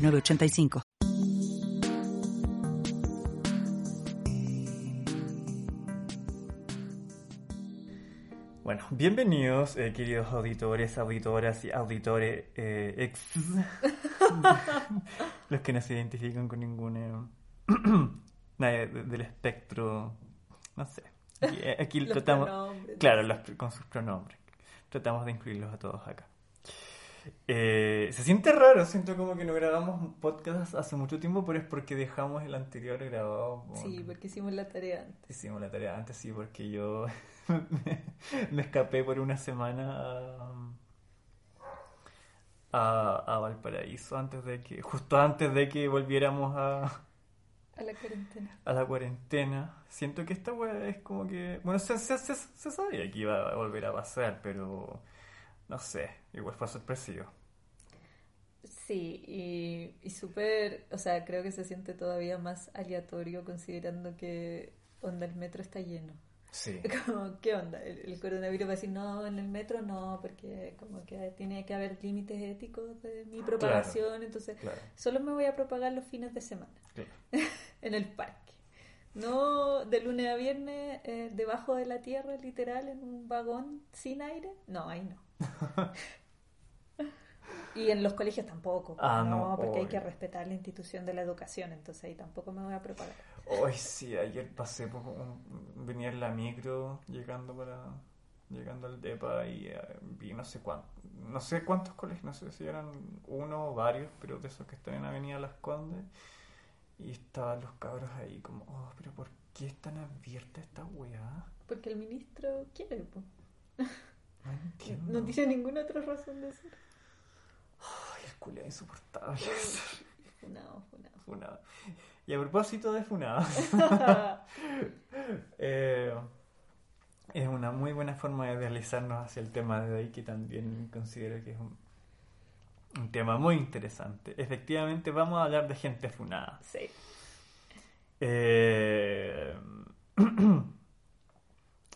985. Bueno, bienvenidos, eh, queridos auditores, auditoras y auditores eh, ex. Los que no se identifican con ningún nadie del espectro. No sé. Aquí, Los tratamos. pronombres. Claro, los- con sus pronombres. Tratamos de incluirlos a todos acá. Eh, se siente raro, siento como que no grabamos podcast hace mucho tiempo, pero es porque dejamos el anterior grabado. por- Sí, porque hicimos la tarea antes. Hicimos la tarea antes, sí, porque yo me, me escapé por una semana a, a, a Valparaíso antes de que, justo antes de que volviéramos a, A la cuarentena. a la cuarentena. Siento que esta weá es como que, bueno, se, se, se, se sabía que iba a volver a pasar, pero no sé, igual fue sorpresivo. Sí, y, y súper, o sea, creo que se siente todavía más aleatorio considerando que onda el metro está lleno. Sí. Como, ¿qué onda? El, el coronavirus va a decir, no, en el metro no, porque como que tiene que haber límites éticos de mi propagación, entonces Claro, solo me voy a propagar los fines de semana claro. en el parque. No de lunes a viernes eh, debajo de la tierra, literal, en un vagón sin aire. No, ahí no. Y en los colegios tampoco. Ah, no, porque hay que respetar la institución de la educación, entonces ahí tampoco me voy a propagar. Hoy sí, ayer pasé por un- venía en la micro llegando para llegando al depa y eh, vi no sé cuántos no sé cuántos colegios, no sé si eran uno o varios, pero de esos que están en Avenida Las Condes y estaban los cabros ahí como, oh, pero ¿por qué es tan abierta esta weá? Porque el ministro quiere, po. No entiendo. No tiene ninguna otra razón de ser. Ay, el culiao insoportable. Funado, funado. Funado. Y a propósito de Funado, eh, es una muy buena forma de deslizarnos hacia el tema de hoy, que también considero que es un, un tema muy interesante. Efectivamente, vamos a hablar de gente funada. Sí. Eh,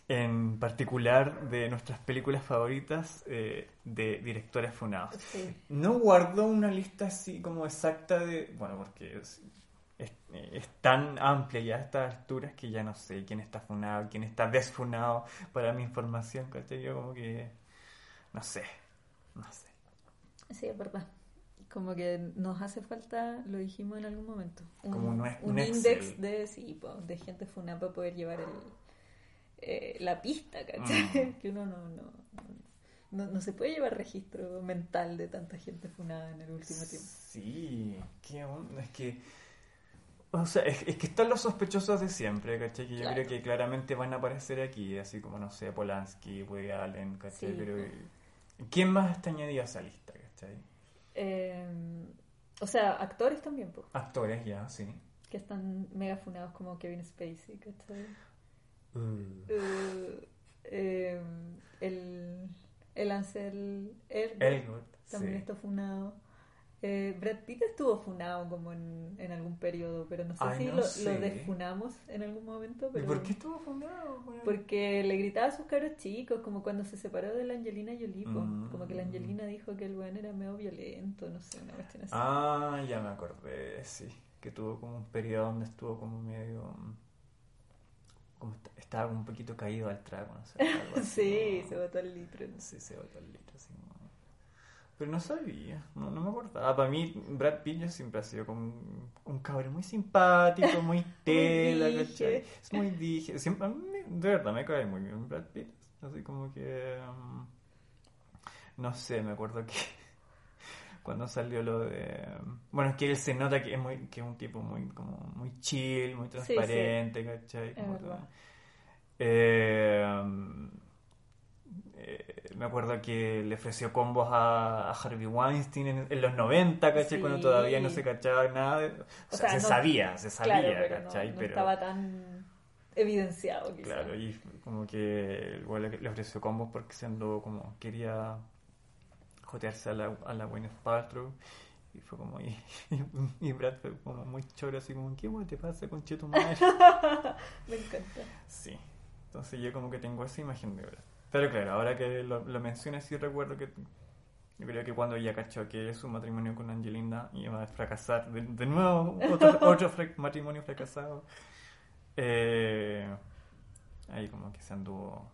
en particular de nuestras películas favoritas eh, de directores funados. Sí. No guardo una lista así como exacta de. Bueno, porque es, es- es tan amplia ya a estas alturas que ya no sé quién está funado, quién está desfunado para mi información, ¿cachai? Yo como que. No sé. No sé. Sí, es verdad. Como que nos hace falta, lo dijimos en algún momento, un, Como un- un un index de, sí, po, de gente funada para poder llevar el, eh, la pista, ¿cachai? Mm. Que uno no, no, no, no se puede llevar registro mental de tanta gente funada en el último tiempo. Sí, qué onda. Es que. O sea, es, es que están los sospechosos de siempre, ¿cachai? Que yo Claro. creo que claramente van a aparecer aquí, así como, no sé, Polanski, Woody Allen, ¿cachai? Sí. Pero. ¿Quién más está añadido a esa lista, ¿cachai? Eh, o sea, actores también, po, Actores ya, sí. que están mega funados como Kevin Spacey, ¿cachai? Mm. Eh, eh, el, el Ansel Elgort también sí. está funado. Eh, Brad Pitt estuvo funado como en, en algún periodo, pero no sé Ay, si no lo, sé. lo desfunamos en algún momento. ¿Y Pero por qué estuvo fundado? weón? Porque le gritaba a sus caros chicos, como cuando se separó de la Angelina Jolie. Mm. como que la Angelina dijo que el weón era medio violento, no sé, una cuestión así. Ah, ya me acordé, sí. Que tuvo como un periodo donde estuvo como medio. Como est- estaba como un poquito caído al trago, no sé. algo así, sí, ¿no? se botó el litro. no. Sí, se botó el litro, sí. ¿no? Pero no sabía, no, no me acordaba. Para mí, Brad Pitt ya siempre ha sido como un, un cabrón muy simpático, muy tela, dije. ¿cachai? Es muy dije. Siempre, de verdad, me cae muy bien Brad Pitt. Así como que. um, no sé, me acuerdo que. Cuando salió lo de. Bueno, es que él se nota que es, muy, que es un tipo muy, como, muy chill, muy sí. transparente, ¿cachai? Como verdad. que- eh, eh, me acuerdo que le ofreció combos a, a Harvey Weinstein en, en los 90, ¿cachai? Sí. Cuando todavía no se cachaba nada. de- o, sea, sea, se no- sabía, se sabía, claro, pero no- ¿cachai? no, pero, estaba tan evidenciado, quizás. claro, y como que igual le, ofreció combos porque se andó como, quería jotearse a la, a la Gwyneth Paltrow. Y fue como, y, y, Brad fue como muy choro, así como, ¿qué te pasa con Cheto Madre? Me encanta. Sí. Entonces yo como que tengo esa imagen de Brad. Pero claro, ahora que lo, lo mencionas sí recuerdo que yo creo que cuando ella cachó que su matrimonio con Angelina iba a fracasar, de, de nuevo otro, otro fra- matrimonio fracasado, eh, ahí como que se anduvo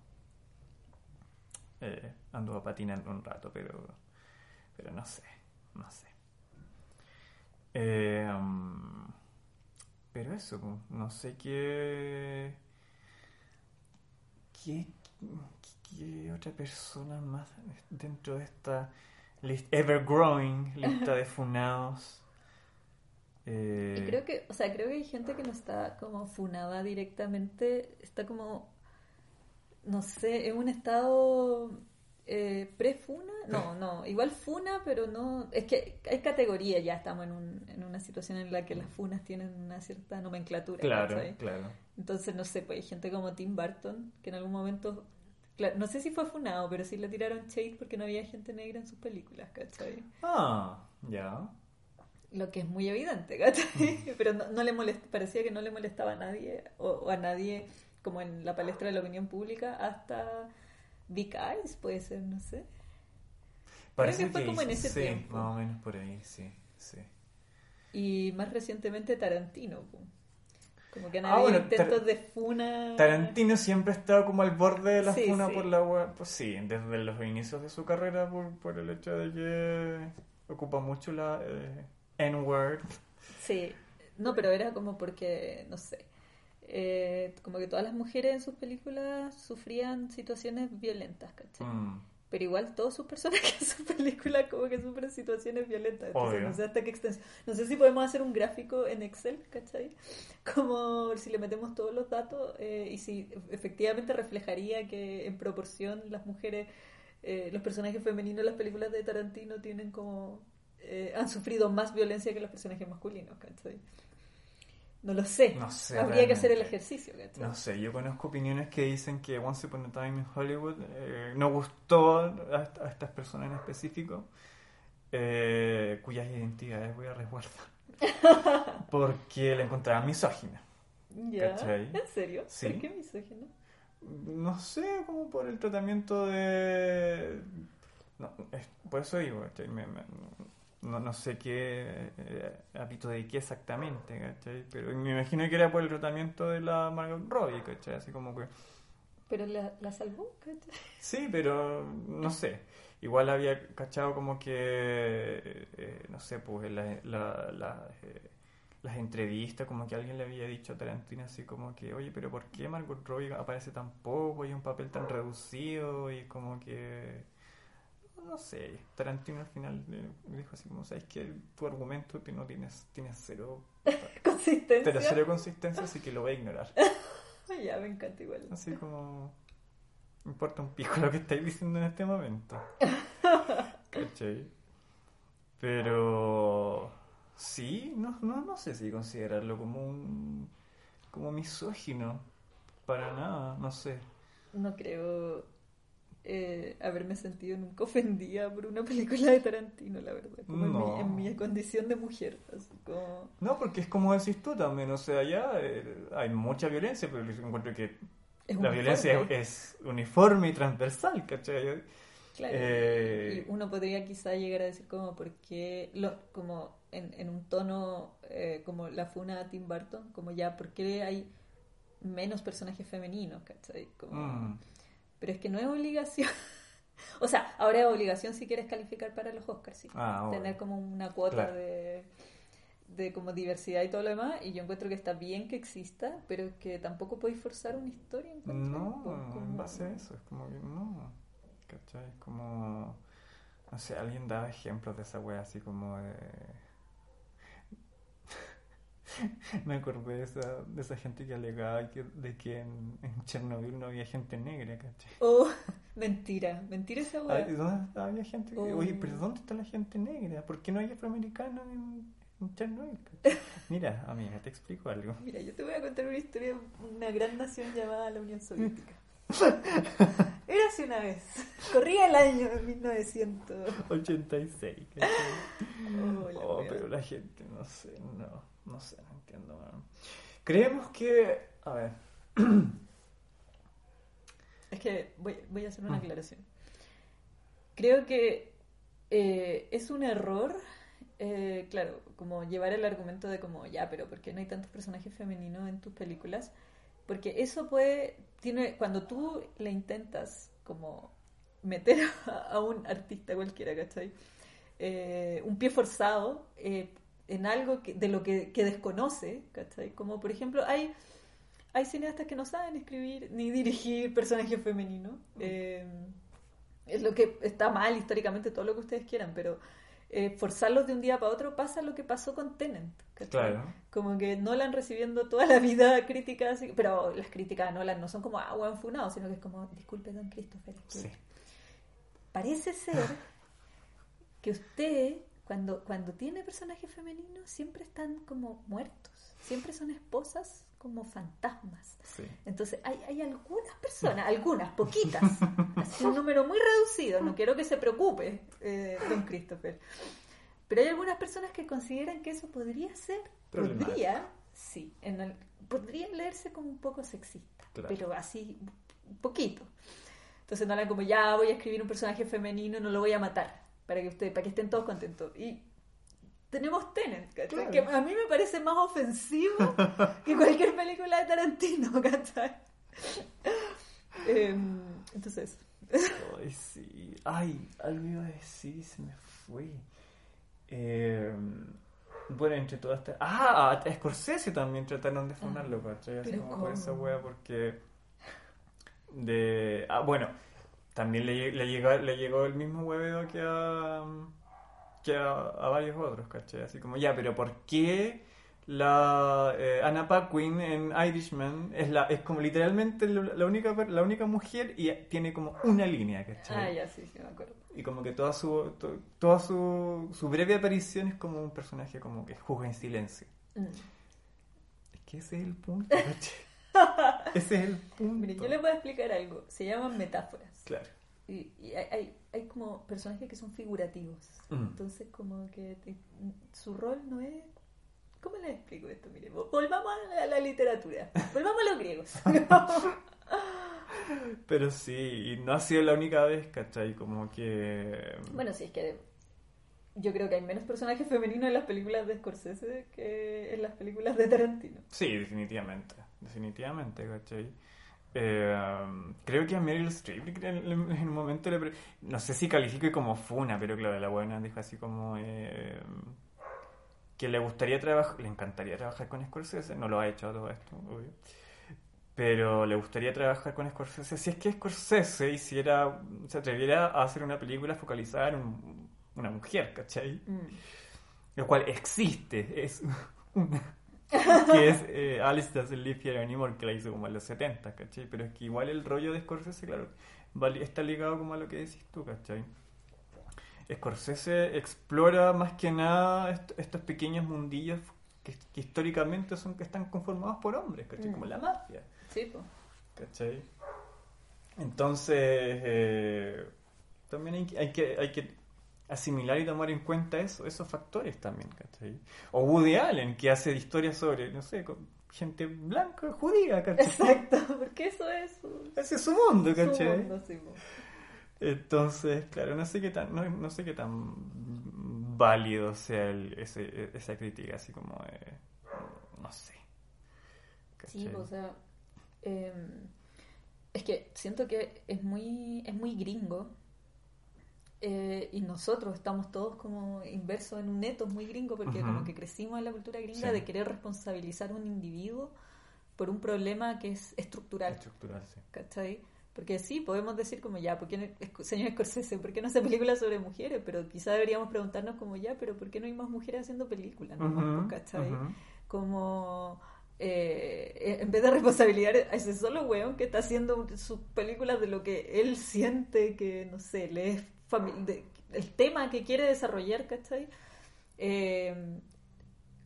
eh, anduvo patinando un rato, pero pero no sé, no sé. Eh, pero eso, pues, no sé qué ¿Qué, qué- qué otra persona más dentro de esta list, ever growing lista de funados? Eh, Y creo que, o sea, creo que hay gente que no está como funada directamente, está como, no sé, en un estado eh, pre-funa, no, no, igual funa, pero no, es que hay categorías, ya estamos en, un, en una situación en la que las funas tienen una cierta nomenclatura, Claro, claro. Entonces, no sé, pues hay gente como Tim Burton, que en algún momento, no sé si fue funado, pero sí le tiraron shade porque no había gente negra en sus películas, ¿cachai? Ah, ya. Lo que es muy evidente, ¿cachai? Pero no, no le molest, parecía que no le molestaba a nadie, o, o a nadie como en la palestra de la opinión pública, hasta Vic Eyes, puede ser, no sé. Parece que fue como en ese sí, tiempo. más o menos por ahí, sí, sí. Y más recientemente Tarantino, como que han Ah, habido bueno, intentos de funa. Tarantino siempre ha estado como al borde de la Sí, funa sí. por la web. Pues sí, desde los inicios de su carrera, por, por el hecho de que ocupa mucho la eh, N-word. Sí, no, pero era como porque, no sé, eh, como que todas las mujeres en sus películas sufrían situaciones violentas, ¿cachai? Mm. Pero igual todos sus personajes en sus películas como que sufren situaciones violentas. Entonces, Obvio. no sé hasta qué extensión. No sé si podemos hacer un gráfico en Excel, ¿cachai? Como si le metemos todos los datos eh, y si efectivamente reflejaría que en proporción las mujeres, eh, los personajes femeninos en las películas de Tarantino tienen como... eh, han sufrido más violencia que los personajes masculinos, ¿cachai? No lo sé. No sé, Habría que hacer el ejercicio, ¿cachai? No sé, yo conozco opiniones que dicen que Once Upon a Time in Hollywood eh, no gustó a, a estas personas en específico, eh, cuyas identidades voy a resguardar. Porque la encontraba misógina. Ya, ¿Cachai? ¿En serio? Sí. ¿Por qué misógino? No sé, como por el tratamiento de... No, es- por eso digo. Me- me- no, no sé qué eh, hábito de qué exactamente, ¿cachai? Pero me imagino que era por el tratamiento de la Margot Robbie, ¿cachai? Así como que... Pero la, la salvó, ¿cachai? Sí, pero no sé. Igual había cachado como que, eh, no sé, pues la, la- la, eh, las entrevistas, como que alguien le había dicho a Tarantino así como que, oye, pero ¿por qué Margot Robbie aparece tan poco y un papel tan reducido? Y como que, no sé, Tarantino al final le dijo así como, ¿sabes que Tu argumento que no tienes, tienes cero, Consistencia. pero cero consistencia, así que lo voy a ignorar. Ya, me encanta igual. Así como. Me importa un pico lo que estáis diciendo en este momento. ¿Cachai? Pero. Sí, no, no, no sé si considerarlo como un. como misógino. Para nada, no sé. No creo eh, haberme sentido nunca ofendida por una película de Tarantino, la verdad. Como en, mi, en mi condición de mujer. Así como... No, porque es como decís tú también, o sea, ya eh, hay mucha violencia, pero yo encuentro que Es la uniforme. violencia es, es uniforme y transversal, ¿cachai? Claro. Eh, Y uno podría quizá llegar a decir como por qué, lo, como en, en un tono eh, como la funa a Tim Burton, como ya, ¿por qué hay menos personajes femeninos? ¿cachai? Como, Mm. Pero es que no es obligación. o sea, ahora es obligación si quieres calificar para los Oscars, sí. Ah. Tener como una cuota Claro. de, de como diversidad y todo lo demás. Y yo encuentro que está bien que exista, pero que tampoco podéis forzar una historia. encuentro, No, como- en base a eso, es como que no. ¿Cachai? Es como. No sé, alguien daba ejemplos de esa wea así como de. Me acordé de esa, de esa gente que alegaba que, de que en, en Chernobyl no había gente negra, ¿cachai? Oh, Mentira, mentira esa weá. ¿Dónde había gente? Oh. Oye, pero ¿dónde está la gente negra? ¿Por qué no hay afroamericanos en, en Chernobyl? Mira, amiga, te explico algo. Mira, yo te voy a contar una historia de una gran nación llamada la Unión Soviética. Era así una vez. Corría el año de 1900. 86. ¿cachai? Oh, la Oh, wea. pero la gente, no sé, no, no sé, no entiendo. Creemos que, a ver, Es que voy, voy a hacer una Mm. aclaración. Creo que eh, es un error, eh, claro, como llevar el argumento de como, ya, pero ¿por qué no hay tantos personajes femeninos en tus películas? Porque eso puede, tiene, cuando tú le intentas como meter a, a un artista cualquiera, ¿cachai? Eh, un pie forzado eh, en algo que, de lo que, que desconoce, ¿cachai? Como por ejemplo, hay hay cineastas que no saben escribir ni dirigir personajes femeninos. Eh, es lo que está mal históricamente, todo lo que ustedes quieran, pero eh, forzarlos de un día para otro pasa lo que pasó con Tenant. ¿cachai? Claro. Como que Nolan recibiendo toda la vida críticas, pero las críticas a Nolan no son como, ah, buen funado, sino que es como, disculpe, don Christopher. sí. Parece ser que usted, cuando, cuando tiene personajes femeninos, siempre están como muertos. Siempre son esposas como fantasmas. Sí. Entonces, hay, hay algunas personas, algunas, poquitas, así un número muy reducido, no quiero que se preocupe, eh, don Christopher. Pero hay algunas personas que consideran que eso podría ser, podría, sí, en el- podría leerse como un poco sexista, Claro. pero así, un poquito. Entonces no hablan como, ya voy a escribir un personaje femenino, no lo voy a matar, para que ustedes, para que estén todos contentos. Y tenemos Tenet, ¿cachai? Claro. Que a mí me parece más ofensivo que cualquier película de Tarantino, ¿cachai? Em, entonces, Ay, sí. Ay, algo iba a decir se me fue. Eh, bueno, entre todas estas... Ah, a Scorsese también trataron de funarlo, ¿cachai? Así ¿Pero como por esa wea, porque... De... Ah, bueno, también le, le, llegó, le llegó el mismo huevedo que a... que a, a varios otros, ¿cachai? Así como, ya, pero ¿por qué la eh, Anna Paquin en Irishman es, la, es como literalmente la única, la única mujer y tiene como una línea, ¿cachai? ah, ya sí, sí, me acuerdo. Y como que toda su to- toda su, su breve aparición es como un personaje como que juzga en silencio. Mm. Es que ese es el punto. ese es el punto. Mire, yo les voy a explicar algo. Se llaman metáforas. Claro. Y, y hay, hay, hay como personajes que son figurativos. Mm. Entonces, como que te- su rol no es. ¿Cómo les explico esto? Mire, vo- volvamos a la, a la literatura. Volvamos a los griegos. Pero sí, y no ha sido la única vez, ¿cachai? Como que... bueno, sí, es que yo creo que hay menos personajes femeninos en las películas de Scorsese que en las películas de Tarantino. Sí, definitivamente. Definitivamente, ¿cachai? Eh, creo que a Meryl Streep en, un momento le... pre- No sé si califique como funa, pero claro, la buena dijo así como... eh, que le gustaría trabajar... Le encantaría trabajar con Scorsese. No lo ha hecho todo esto, obvio. Pero le gustaría trabajar con Scorsese. Si es que Scorsese hiciera... Se atreviera a hacer una película focalizada en un- una mujer, ¿cachai? Mm. Lo cual existe, es una. Que es eh, Alice Doesn't Live Here Anymore, que la hizo como en los 70, ¿cachai? Pero es que igual el rollo de Scorsese, claro, está ligado como a lo que decís tú, ¿cachai? Scorsese explora más que nada est- estos pequeños mundillos que, que históricamente son que están conformados por hombres, ¿cachai? Mm. Como la mafia, Sí, pues. ¿cachai? Entonces, eh, también hay, que, hay que asimilar y tomar en cuenta eso, esos factores también, ¿cachai? O Woody Allen, que hace historias sobre, no sé, gente blanca, judía, ¿cachai? Exacto, porque eso es su, Ese es su mundo, su ¿cachai? mundo, sí. Entonces, claro, no sé qué tan, no, no sé qué tan válido sea el- ese, esa crítica, así como, eh, no sé. Sí, o sea, eh, es que siento que es muy, es muy gringo eh, y nosotros estamos todos como inversos en un neto muy gringo porque como que crecimos en la cultura gringa Sí. de querer responsabilizar a un individuo por un problema que es estructural, Estructural, sí. ¿cachai? Porque sí, podemos decir como ya, ¿por qué no- señor Scorsese, ¿por qué no hace películas sobre mujeres? Pero quizá deberíamos preguntarnos como ya, pero ¿por qué no hay más mujeres haciendo películas? nomás, Ujú, ¿cachai? como eh, en vez de responsabilidad a ese solo weón que está haciendo sus películas de lo que él siente que, no sé, le es de, el tema que quiere desarrollar, ¿cachai? Eh,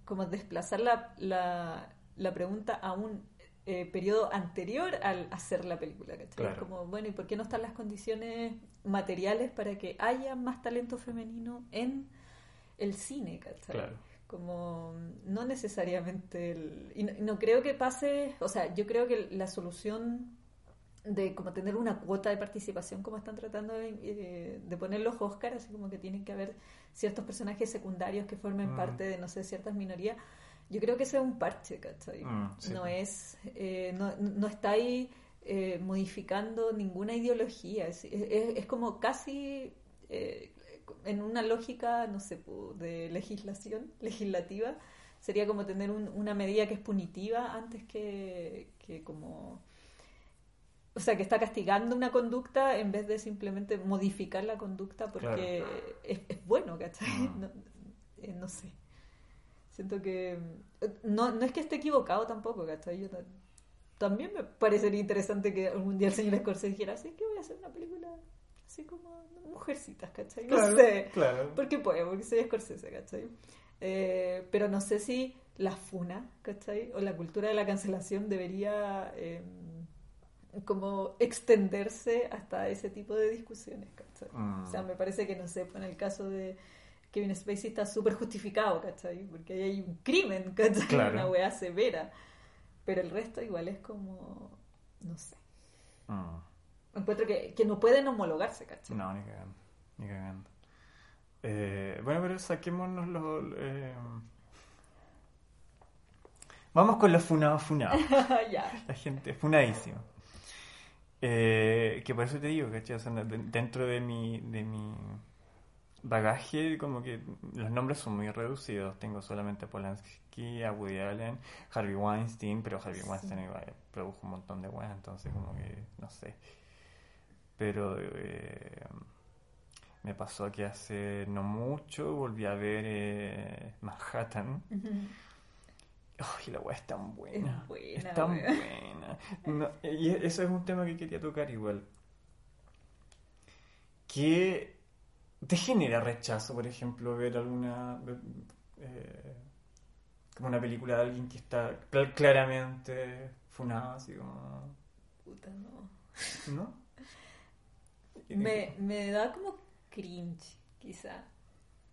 como desplazar la, la, la, pregunta a un eh, periodo anterior al hacer la película, ¿cachai? Como, bueno, ¿y por qué no están las condiciones materiales para que haya más talento femenino en el cine, ¿cachai? Claro. Como no necesariamente el, y, no, creo que pase, o sea, yo creo que la solución de como tener una cuota de participación como están tratando de, eh, de poner los Oscars, así como que tienen que haber ciertos personajes secundarios que formen mm. parte de, no sé, ciertas minorías. Yo creo que ese es un parche, ¿cachai? Mm, no es, eh, no, no, está ahí eh, modificando ninguna ideología, es, es, como casi en una lógica, no sé, de legislación, legislativa, sería como tener una medida que es punitiva antes que, que como... O sea, que está castigando una conducta en vez de simplemente modificar la conducta porque es, bueno, ¿cachai? Ah. Eh, no, sé. Siento que... No, no es que esté equivocado tampoco, ¿cachai? Yo también me parecería interesante que algún día el señor Scorsese dijera, sí, que voy a hacer una película así como mujercitas, ¿cachai? No sé. Claro. ¿Por qué puede? Porque soy Scorsese, ¿cachai? Eh, pero no sé si la funa, ¿cachai? O la cultura de la cancelación debería em, como extenderse hasta ese tipo de discusiones, ¿cachai? O sea, mm. me parece que, no sé, en el caso de Kevin Spacey está súper justificado, ¿cachai? Porque ahí hay un crimen, ¿cachai? Una weá severa. Pero el resto igual es como, no sé. Mm encuentro que, que no pueden homologarse, ¿cachai? No, ni cagando, ni cagando. Eh, bueno, pero saquémonos los... Eh... Vamos con los funados funados. La gente funadísima. Eh, que por eso te digo, ¿cachai? O sea, dentro de mi, de mi bagaje, como que los nombres son muy reducidos. Tengo solamente a Polanski, a Woody Allen, Harvey Weinstein, pero Harvey Weinstein igual produjo un montón de buenas, entonces como que, no sé pero eh, me pasó que hace no mucho volví a ver eh, Manhattan. Ay, la weá es tan buena. Es, tan buena. y eso es un tema que quería tocar igual. Que te genera rechazo, por ejemplo, ver alguna. Eh, como una película de alguien que está claramente funado, así como. Puta, no. ¿No? Me, me da como cringe, quizá.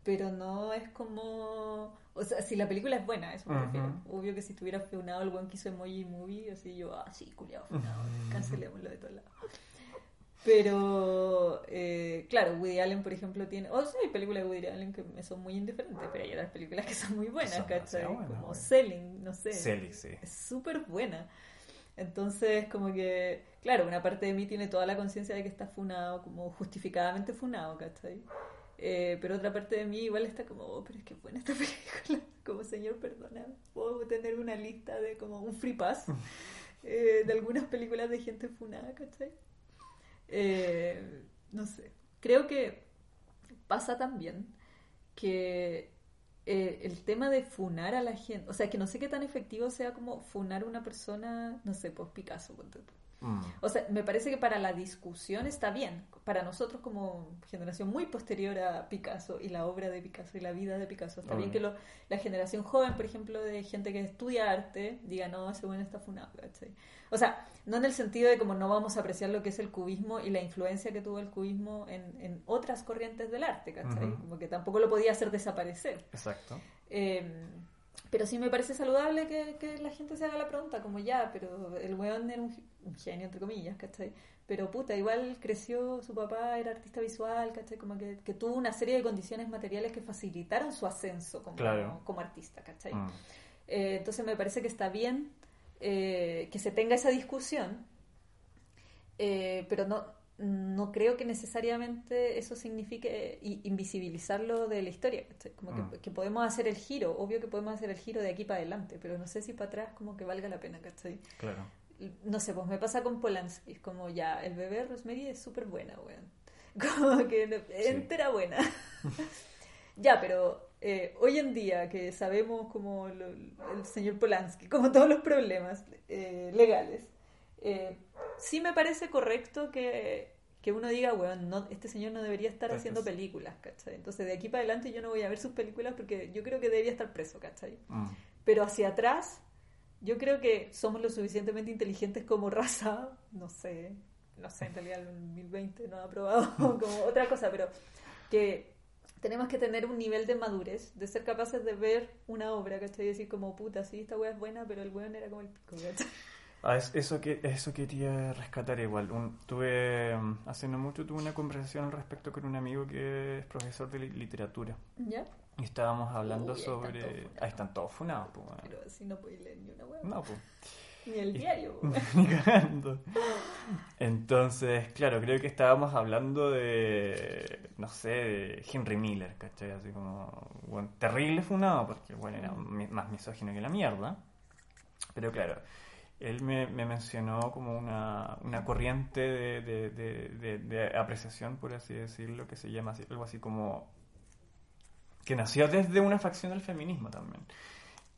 Pero no es como. O sea, si la película es buena, eso me refiero. Obvio que si estuviera funado el buen que hizo Emoji Movie, así yo, ah, sí, culiado, funado, cancelémoslo de todos lados. Pero, eh, claro, Woody Allen, por ejemplo, tiene. O sea, hay películas de Woody Allen que me son muy indiferentes, pero hay otras películas que son muy buenas, ¿cachai? como Selling, no sé. Selling, sí. Es súper buena. Entonces, como que, claro, una parte de mí tiene toda la conciencia de que está funado, como justificadamente funado, ¿cachai? Eh, pero otra parte de mí igual está como, oh, pero es que buena esta película. Como, señor, perdona, puedo tener una lista de como un free pass eh, de algunas películas de gente funada, ¿cachai? Eh, no sé. Creo que pasa también que eh, el tema de funar a la gente, o sea, que no sé qué tan efectivo sea como funar a una persona, no sé, pues Picasso, mm. O sea, me parece que para la discusión está bien. Para nosotros como generación muy posterior a Picasso y la obra de Picasso y la vida de Picasso, está bien que lo, la generación joven, por ejemplo, de gente que estudia arte, diga, no, ese bueno está funado, ¿cachai? O sea, no en el sentido de como no vamos a apreciar lo que es el cubismo y la influencia que tuvo el cubismo en, en otras corrientes del arte, ¿cachai? Como que tampoco lo podía hacer desaparecer. Exacto. Em, pero sí me parece saludable que, que, la gente se haga la pregunta, como ya, pero el weón era un, genio, entre comillas, ¿cachai? Pero puta, igual creció, su papá era artista visual, ¿cachai? Como que, que tuvo una serie de condiciones materiales que facilitaron su ascenso como, como, artista, ¿cachai? Mm. Eh, entonces me parece que está bien eh, que se tenga esa discusión, eh, pero no, no creo que necesariamente eso signifique invisibilizarlo de la historia. Como mm. que, podemos hacer el giro, obvio que podemos hacer el giro de aquí para adelante, pero no sé si para atrás como que valga la pena, ¿cachai? Claro. No sé, pues me pasa con Polanski, es como ya, el bebé Rosemary es súper buena, weón. Como que entera buena. ya, pero eh, hoy en día que sabemos como lo- el señor Polanski, como todos los problemas eh, legales, eh, sí me parece correcto que, que uno diga, weón, no, este señor no debería estar haciendo películas, ¿cachai? Entonces de aquí para adelante yo no voy a ver sus películas porque yo creo que debería estar preso, ¿cachai? Mm. Pero hacia atrás, yo creo que somos lo suficientemente inteligentes como raza, no sé, no sé, en realidad el 2020 no ha aprobado como otra cosa, pero que tenemos que tener un nivel de madurez, de ser capaces de ver una obra, ¿cachai? Y decir como, puta, sí, esta wea es buena, pero el weón era como el pico, ¿cachai? Ah, es- eso, que, eso quería rescatar igual. Un- tuve, mm, hace no mucho tuve una conversación al respecto con un amigo que es profesor de li- literatura. ¿Ya? Y estábamos hablando Uy, ahí sobre... Ahí están todos funados, pues. bueno. Pero así no podéis leer ni una wea. No, pues. Ni el diario. Ni cagando. Entonces, claro, creo que estábamos hablando de, no sé, de Henry Miller, ¿cachai? Así como, bueno, terrible funado, porque, bueno, era más misógino que la mierda. Pero claro, él me, me mencionó como una, una corriente de, de, de, de- de apreciación, por así decirlo, que se llama así- algo así como... que nació desde una facción del feminismo también,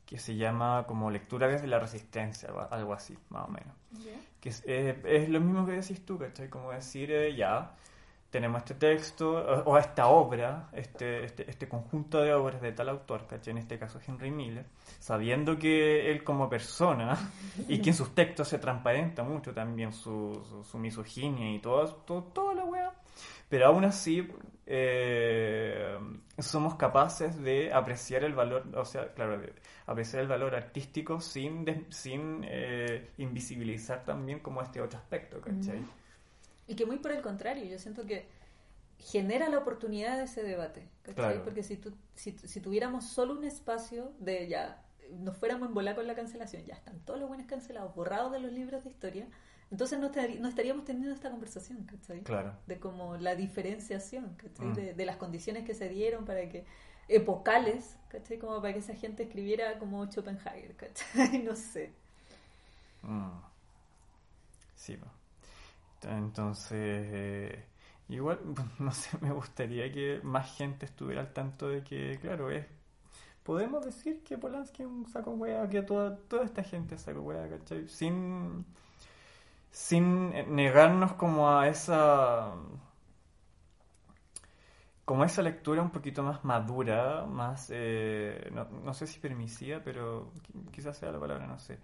que se llama como lectura desde la resistencia, algo- así, más o menos. Que es, eh, es lo mismo que decís tú, ¿cachai? Como decir, eh, ya, tenemos este texto, o, o esta obra, este, este, este conjunto de obras de tal autor, ¿cachai? En este caso Henry Miller, sabiendo que él como persona, y que en sus textos se transparenta mucho también su, misoginia y todo, todo, toda la wea, pero aún así eh, somos capaces de apreciar el valor, o sea, claro, de apreciar el valor artístico sin, des- sin eh, invisibilizar también como este otro aspecto, ¿cachai? Y que muy por el contrario, yo siento que genera la oportunidad de ese debate. Claro. Porque si, tu- si, si tuviéramos solo un espacio de ya, nos fuéramos en volar con la cancelación, ya están todos los buenos cancelados, borrados de los libros de historia, entonces no, no estaríamos teniendo esta conversación, ¿cachai? Claro. De como la diferenciación, ¿cachai? Mm. De, de las condiciones que se dieron para que, epocales, ¿cachai? Como para que esa gente escribiera como Schopenhauer, ¿cachai? No sé. Mm. Sí, po. Entonces, eh, igual, no sé, me gustaría que más gente estuviera al tanto de que, claro, es podemos decir que Polanski es un saco hueá, que toda, toda esta gente es saco hueá, ¿cachai? Sin, sin negarnos como a esa como esa lectura un poquito más madura, más, eh, no, no sé si permisiva, pero qui- quizás sea la palabra, no sé,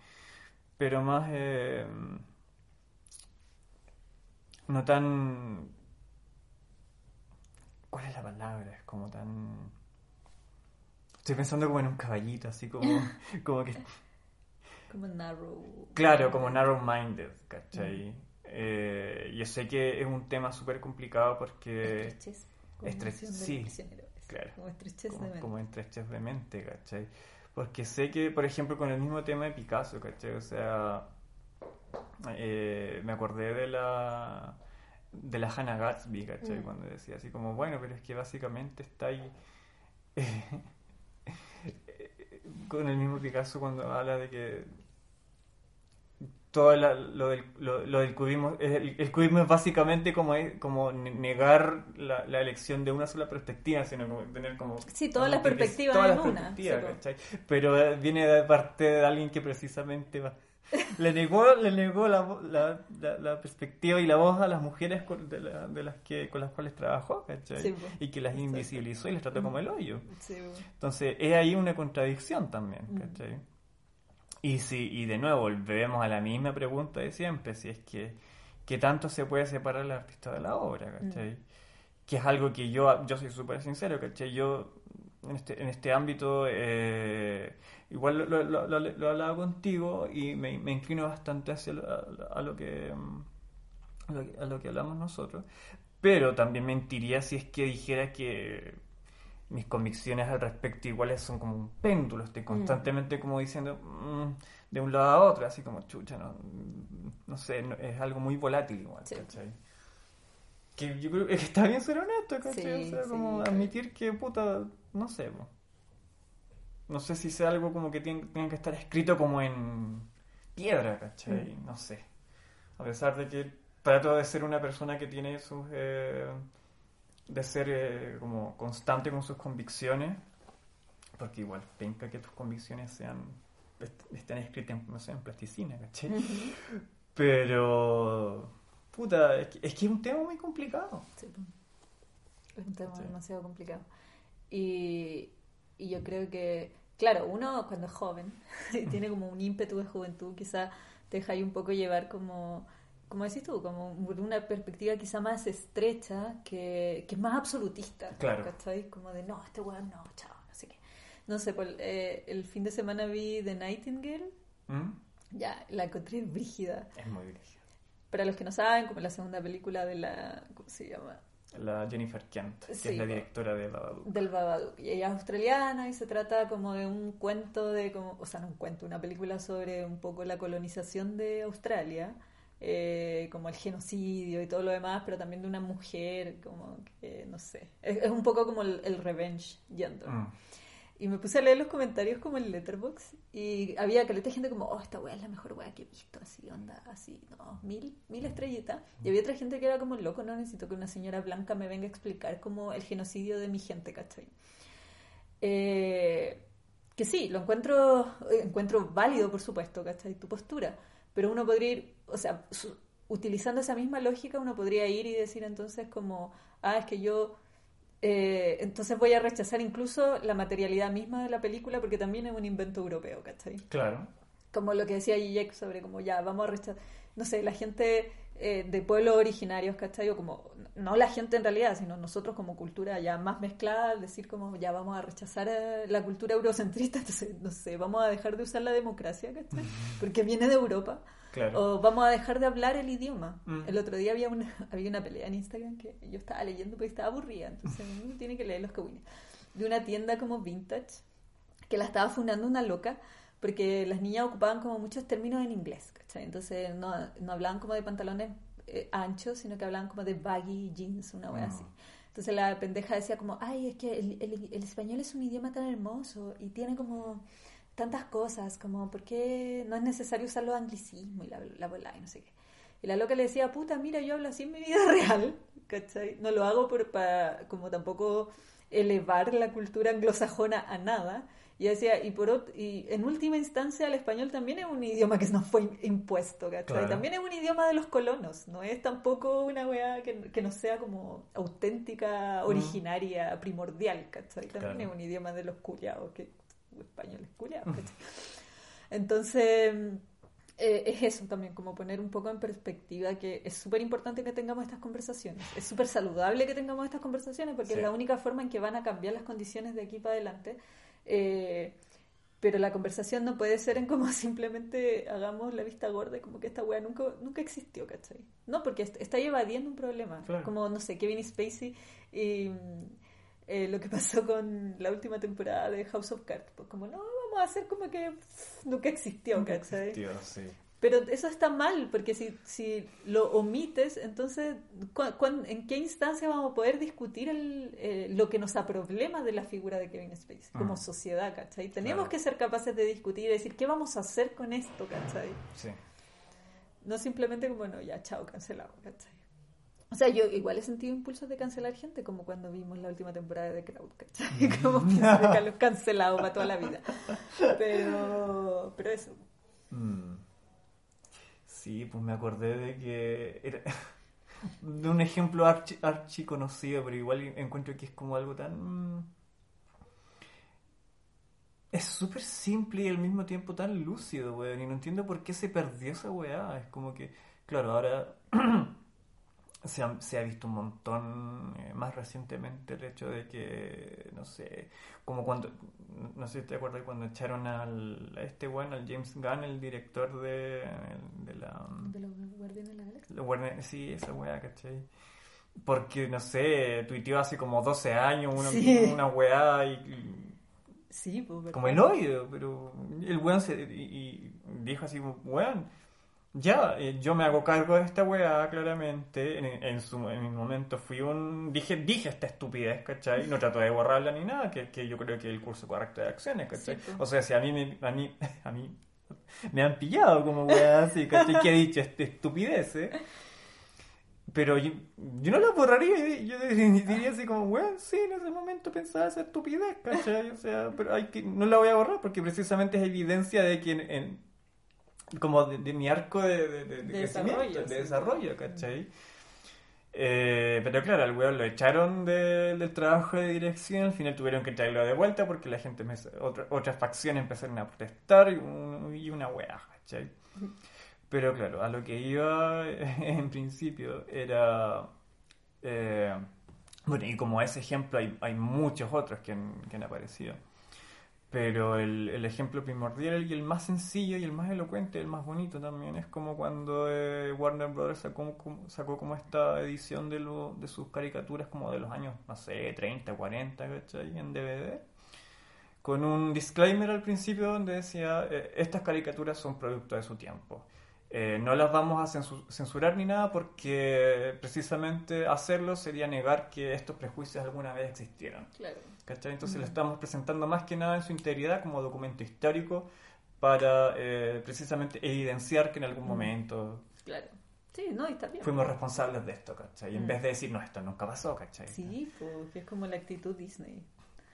pero más, eh, no tan, ¿cuál es la palabra? Es como tan... Estoy pensando como en un caballito, así como, como que Como narrow. Claro, como narrow-minded, ¿cachai? Eh, yo sé que es un tema súper complicado porque... Estrechez. como Estre- noción del sí, claro. Como estrechez de mente. como estrechez de mente, ¿cachai? Porque sé que, por ejemplo, con el mismo tema de Picasso, ¿cachai? O sea, eh, me acordé de la de la Hannah Gatsby, ¿cachai? Mm. Cuando decía así como, bueno, pero es que básicamente está ahí con el mismo Picasso cuando habla de que todo la- lo, del, lo, lo del cubismo, el, el cubismo es básicamente como, como ne- negar la, la elección de una sola perspectiva, sino como tener como... Sí, todas las perspectivas las una, sí. ¿cachai? Pero eh, viene de parte de alguien que precisamente va- le negó, le negó la, la, la, la perspectiva y la voz a las mujeres con, de, la- de las que, con las cuales trabajó, ¿cachai? Sí, po. y que las invisibilizó y las trató como el hoyo. Sí, bueno. Entonces, es ahí una contradicción también, Mm. ¿cachai? Y, si, y de nuevo, volvemos a la misma pregunta de siempre, si es que, ¿qué tanto se puede separar el artista de la obra, ¿cachai? Que es algo que yo, yo soy súper sincero, ¿cachai? Yo, en este, en este ámbito, eh, igual lo, lo, lo, hablado contigo y me, me inclino bastante hacia lo, a, a lo que, mm, a lo que- a lo que hablamos nosotros, pero también mentiría si es que dijera que mis convicciones al respecto iguales son como un péndulo, estoy constantemente como diciendo mm, de un lado a otro, así como chucha, no, no sé, no- es algo muy volátil igual, Sí. ¿cachai? Que yo creo que está bien ser honesto, ¿cachai? Sí, o sea, sí. como admitir que puta, no sé, po. No sé si sea algo como que tiene que estar escrito como en piedra, ¿cachai? Mm. No sé. A pesar de que trato de ser una persona que tiene sus... eh, de ser eh, como constante con sus convicciones, Porque igual, penca que tus convicciones sean est- estén escritas en, no sé, en plasticina, ¿cachai? Pero, puta, es que, es que es un tema muy complicado. Sí, es un tema Sí. demasiado complicado. Y, y yo creo que, claro, uno cuando es joven y tiene como un ímpetu de juventud, quizá te deja ahí un poco llevar como, como decís tú, como una perspectiva quizá más estrecha, que, que es más absolutista. Claro. ¿cachai? Como de, no, este weón no, chao, no sé qué. No sé, pues, eh, el fin de semana vi The Nightingale, ¿Mm? ya, la encontré brígida. Es muy brígido. Para los que no saben, como la segunda película de la, ¿cómo se llama? La Jennifer Kent, que Sí, es la po. directora de Babadook. del Babadook. Y ella es australiana y se trata como de un cuento de, como, o sea, no un cuento, una película sobre un poco la colonización de Australia, eh, como el genocidio y todo lo demás, pero también de una mujer, como que, no sé, es, es un poco como el, el revenge yendo. Mm. Y me puse a leer los comentarios como en Letterboxd y había caleta gente como, oh, esta weá es la mejor weá que he visto, así, onda, así, no, mil, mil estrellitas. Y había otra gente que era como, loco, no necesito que una señora blanca me venga a explicar como el genocidio de mi gente, ¿cachai? Eh, que sí, lo encuentro, encuentro válido, por supuesto, ¿cachai? Tu postura. Pero uno podría ir, o sea, su- utilizando esa misma lógica, uno podría ir y decir entonces como, ah, es que yo eh, entonces voy a rechazar incluso la materialidad misma de la película porque también es un invento europeo, ¿cachai? Claro. Como lo que decía Zizek sobre como ya, vamos a rechazar, no sé, la gente eh, de pueblos originarios, ¿cachai? O como, no la gente en realidad, sino nosotros como cultura ya más mezclada, decir como ya vamos a rechazar eh, la cultura eurocentrista, entonces, no sé, vamos a dejar de usar la democracia, ¿cachai? Porque viene de Europa. Claro. O vamos a dejar de hablar el idioma. Mm. El otro día había una, había una pelea en Instagram que yo estaba leyendo porque estaba aburrida, entonces uno tiene que leer los cagüines. De una tienda como vintage que la estaba fundando una loca porque las niñas ocupaban como muchos términos en inglés, ¿cachai? Entonces no, no hablaban como de pantalones eh, anchos, sino que hablaban como de baggy jeans, una wea Mm. así. Entonces la pendeja decía como, ay, es que el, el- el español es un idioma tan hermoso y tiene como tantas cosas, como, ¿por qué no es necesario usar los anglicismos y la, la bola y no sé qué? Y la loca le decía, puta, mira, yo hablo así en mi vida real, ¿cachai? No lo hago por, para, como tampoco elevar la cultura anglosajona a nada. Y decía, y, por y en última instancia el español también es un idioma que nos fue impuesto, ¿cachai? Claro. También es un idioma de los colonos, no es tampoco una weá que, que no sea como auténtica, originaria, primordial, ¿cachai? También Claro. es un idioma de los culiados, que español es culiado, ¿cachai? Entonces, eh, es eso también, como poner un poco en perspectiva que es súper importante que tengamos estas conversaciones. Es súper saludable que tengamos estas conversaciones porque Sí. es la única forma en que van a cambiar las condiciones de aquí para adelante. Eh, pero la conversación no puede ser en como simplemente hagamos la vista gorda y como que esta wea nunca, nunca existió, ¿cachai? No, porque est- está evadiendo un problema. Claro. Como, no sé, Kevin Spacey y eh, lo que pasó con la última temporada de House of Cards. Pues como, no, vamos a hacer como que pff, nunca existió, Nunca ¿cachai? existió, sí. Pero eso está mal, porque si, si lo omites, entonces, ¿cu- ¿en qué instancia vamos a poder discutir el, eh, lo que nos aproblema de la figura de Kevin Spacey como Mm. sociedad, ¿cachai? Tenemos Claro. que ser capaces de discutir y decir, ¿qué vamos a hacer con esto, ¿cachai? Sí. No simplemente como, no, ya, chao, cancelado, ¿cachai? O sea, yo igual he sentido impulsos de cancelar gente, como cuando vimos la última temporada de Crowd, ¿cachai? Como que dejan los cancelados para toda la vida. Pero, pero eso. Mm. Sí, pues me acordé de que era de un ejemplo archi, archi conocido, pero igual encuentro que es como algo tan... mm, Es súper simple y al mismo tiempo tan lúcido, weón, y no entiendo por qué se perdió esa weá. Es como que, claro, ahora se ha, se ha visto un montón eh, más recientemente el hecho de que, no sé, como cuando, no sé si te acuerdas cuando echaron al, a este weón, al James Gunn, el director de, de la... De los Guardianes de la Galaxia. sí, esa weá, ¿cachai? Porque, no sé, tuiteó hace como 12 años una, Sí. una weá y, y- Sí, pues, como el hoyo, pero el weón se, y, y dijo así, weón, ya, eh, yo me hago cargo de esta weá, claramente, en, en su en mi momento fui un, dije, dije esta estupidez, ¿cachai? No trato de borrarla ni nada, que, que yo creo que es el curso correcto de acciones, ¿cachai? Sí, pues. O sea, si a mí, me, a mí, a mí me han pillado como weá así, ¿cachai? Que he dicho este estupidez, ¿eh? Pero yo, yo no la borraría, yo diría así como, bueno, sí, en ese momento pensaba esa estupidez, ¿cachai? O sea, pero hay que, no la voy a borrar porque precisamente es evidencia de que en, como de, mi arco de, de, de, de desarrollo, de desarrollo, ¿cachai? Eh, pero claro, al weón lo echaron del trabajo de dirección, al final tuvieron que traerlo de vuelta porque la gente, otra, otras facciones empezaron a protestar y, una weá, ¿cachai? Pero claro, a lo que iba en principio era... Eh, bueno, y como ese ejemplo hay, hay muchos otros que han, que han aparecido. Pero el, el, ejemplo primordial y el más sencillo y el más elocuente, el más bonito también, es como cuando eh, Warner Bros. Sacó, sacó como esta edición de, lo, de sus caricaturas como de los años, no sé, 30, 40, ¿cachai? En DVD. Con un disclaimer al principio donde decía, eh, estas caricaturas son producto de su tiempo. Eh, no las vamos a censurar ni nada porque precisamente hacerlo sería negar que estos prejuicios alguna vez existieron. Claro. Entonces lo estamos presentando más que nada en su integridad como documento histórico para eh, precisamente evidenciar que en algún momento... Claro. Sí, no, está bien. Fuimos responsables de esto, ¿cachai? En vez de decir, no, esto nunca pasó, ¿cachai? Sí, porque es como la actitud Disney.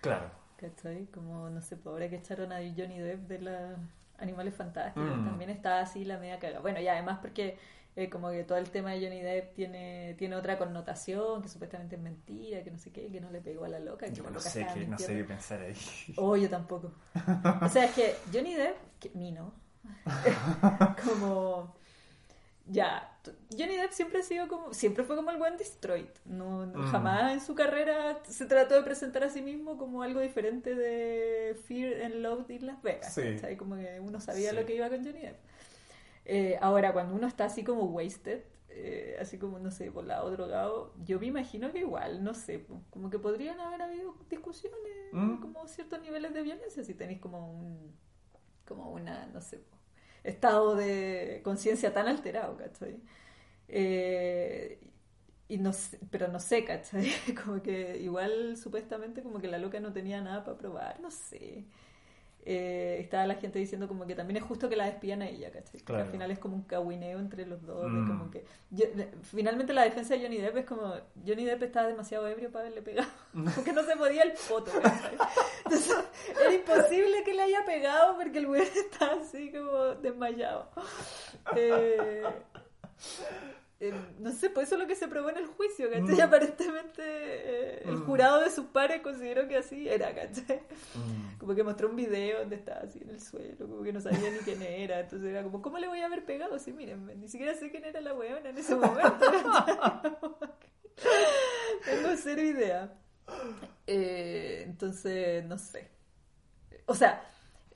Claro. ¿Cachai? Como, no sé, pobre que echaron a Johnny Depp de la Animales Fantásticos, mm. también está así la media caga. Bueno, y además porque eh, como que todo el tema de Johnny Depp tiene, tiene otra connotación, que supuestamente es mentira, que no sé qué, que no le pegó a la loca. Que yo no, sé qué, no sé qué pensar ahí. Oh, yo tampoco. O sea, es que Johnny Depp, que, mí no, como ya, Johnny Depp siempre ha sido como, siempre fue como el buen Destroyed. No, mm. Jamás en su carrera se trató de presentar a sí mismo como algo diferente de Fear and Love in Las Vegas. Sí. Como que uno sabía lo que iba con Johnny Depp. Eh, ahora, cuando uno está así como wasted, eh, así como, no sé, volado, drogado, yo me imagino que igual, no sé, como que podrían haber habido discusiones, mm. como ciertos niveles de violencia, si tenéis como un, como una, no sé, estado de conciencia tan alterado, ¿cachai? Eh, y no pero no sé, ¿cachai? Como que igual supuestamente como que la loca no tenía nada para probar, no sé. Eh, estaba la gente diciendo como que también es justo que la despidan a ella, ¿cachai? al final es como un cahuineo entre los dos. Mm. como que, finalmente la defensa de Johnny Depp es como, Johnny Depp estaba demasiado ebrio para haberle pegado, porque no se podía el foto, Entonces era imposible que le haya pegado porque el güey está así como desmayado. Eh, eh, no sé, pues eso es lo que se probó en el juicio, ¿cachai? Mm. Aparentemente eh, el mm. jurado de sus pares consideró que así era, ¿cachai? Mm. Como que mostró un video donde estaba así en el suelo, como que no sabía ni quién era, entonces era como, ¿cómo le voy a haber pegado? Sí, miren, ni siquiera sé quién era la weona en ese momento. Tengo cero idea. Eh, entonces, no sé. O sea,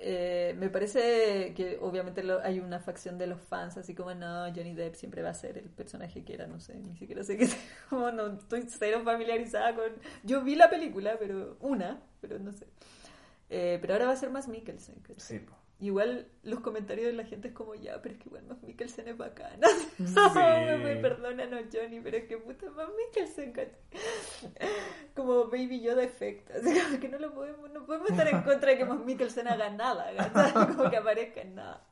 eh, me parece que obviamente hay una facción de los fans así como no, Johnny Depp siempre va a ser el personaje que era, no sé, ni siquiera sé qué como no estoy cero familiarizada con yo vi la película, pero una, pero no sé. Eh, pero ahora va a ser más Mikkelsen. Sí, Igual los comentarios de la gente es como, ya, pero es que igual más Mikkelsen es bacana. Sí. me perdónanos, Johnny, pero es que puta más Mikkelsen, Como Baby Yoda Effect. Así como que no lo podemos, no podemos estar en contra de que más Mikkelsen haga nada, Como que aparezca en nada.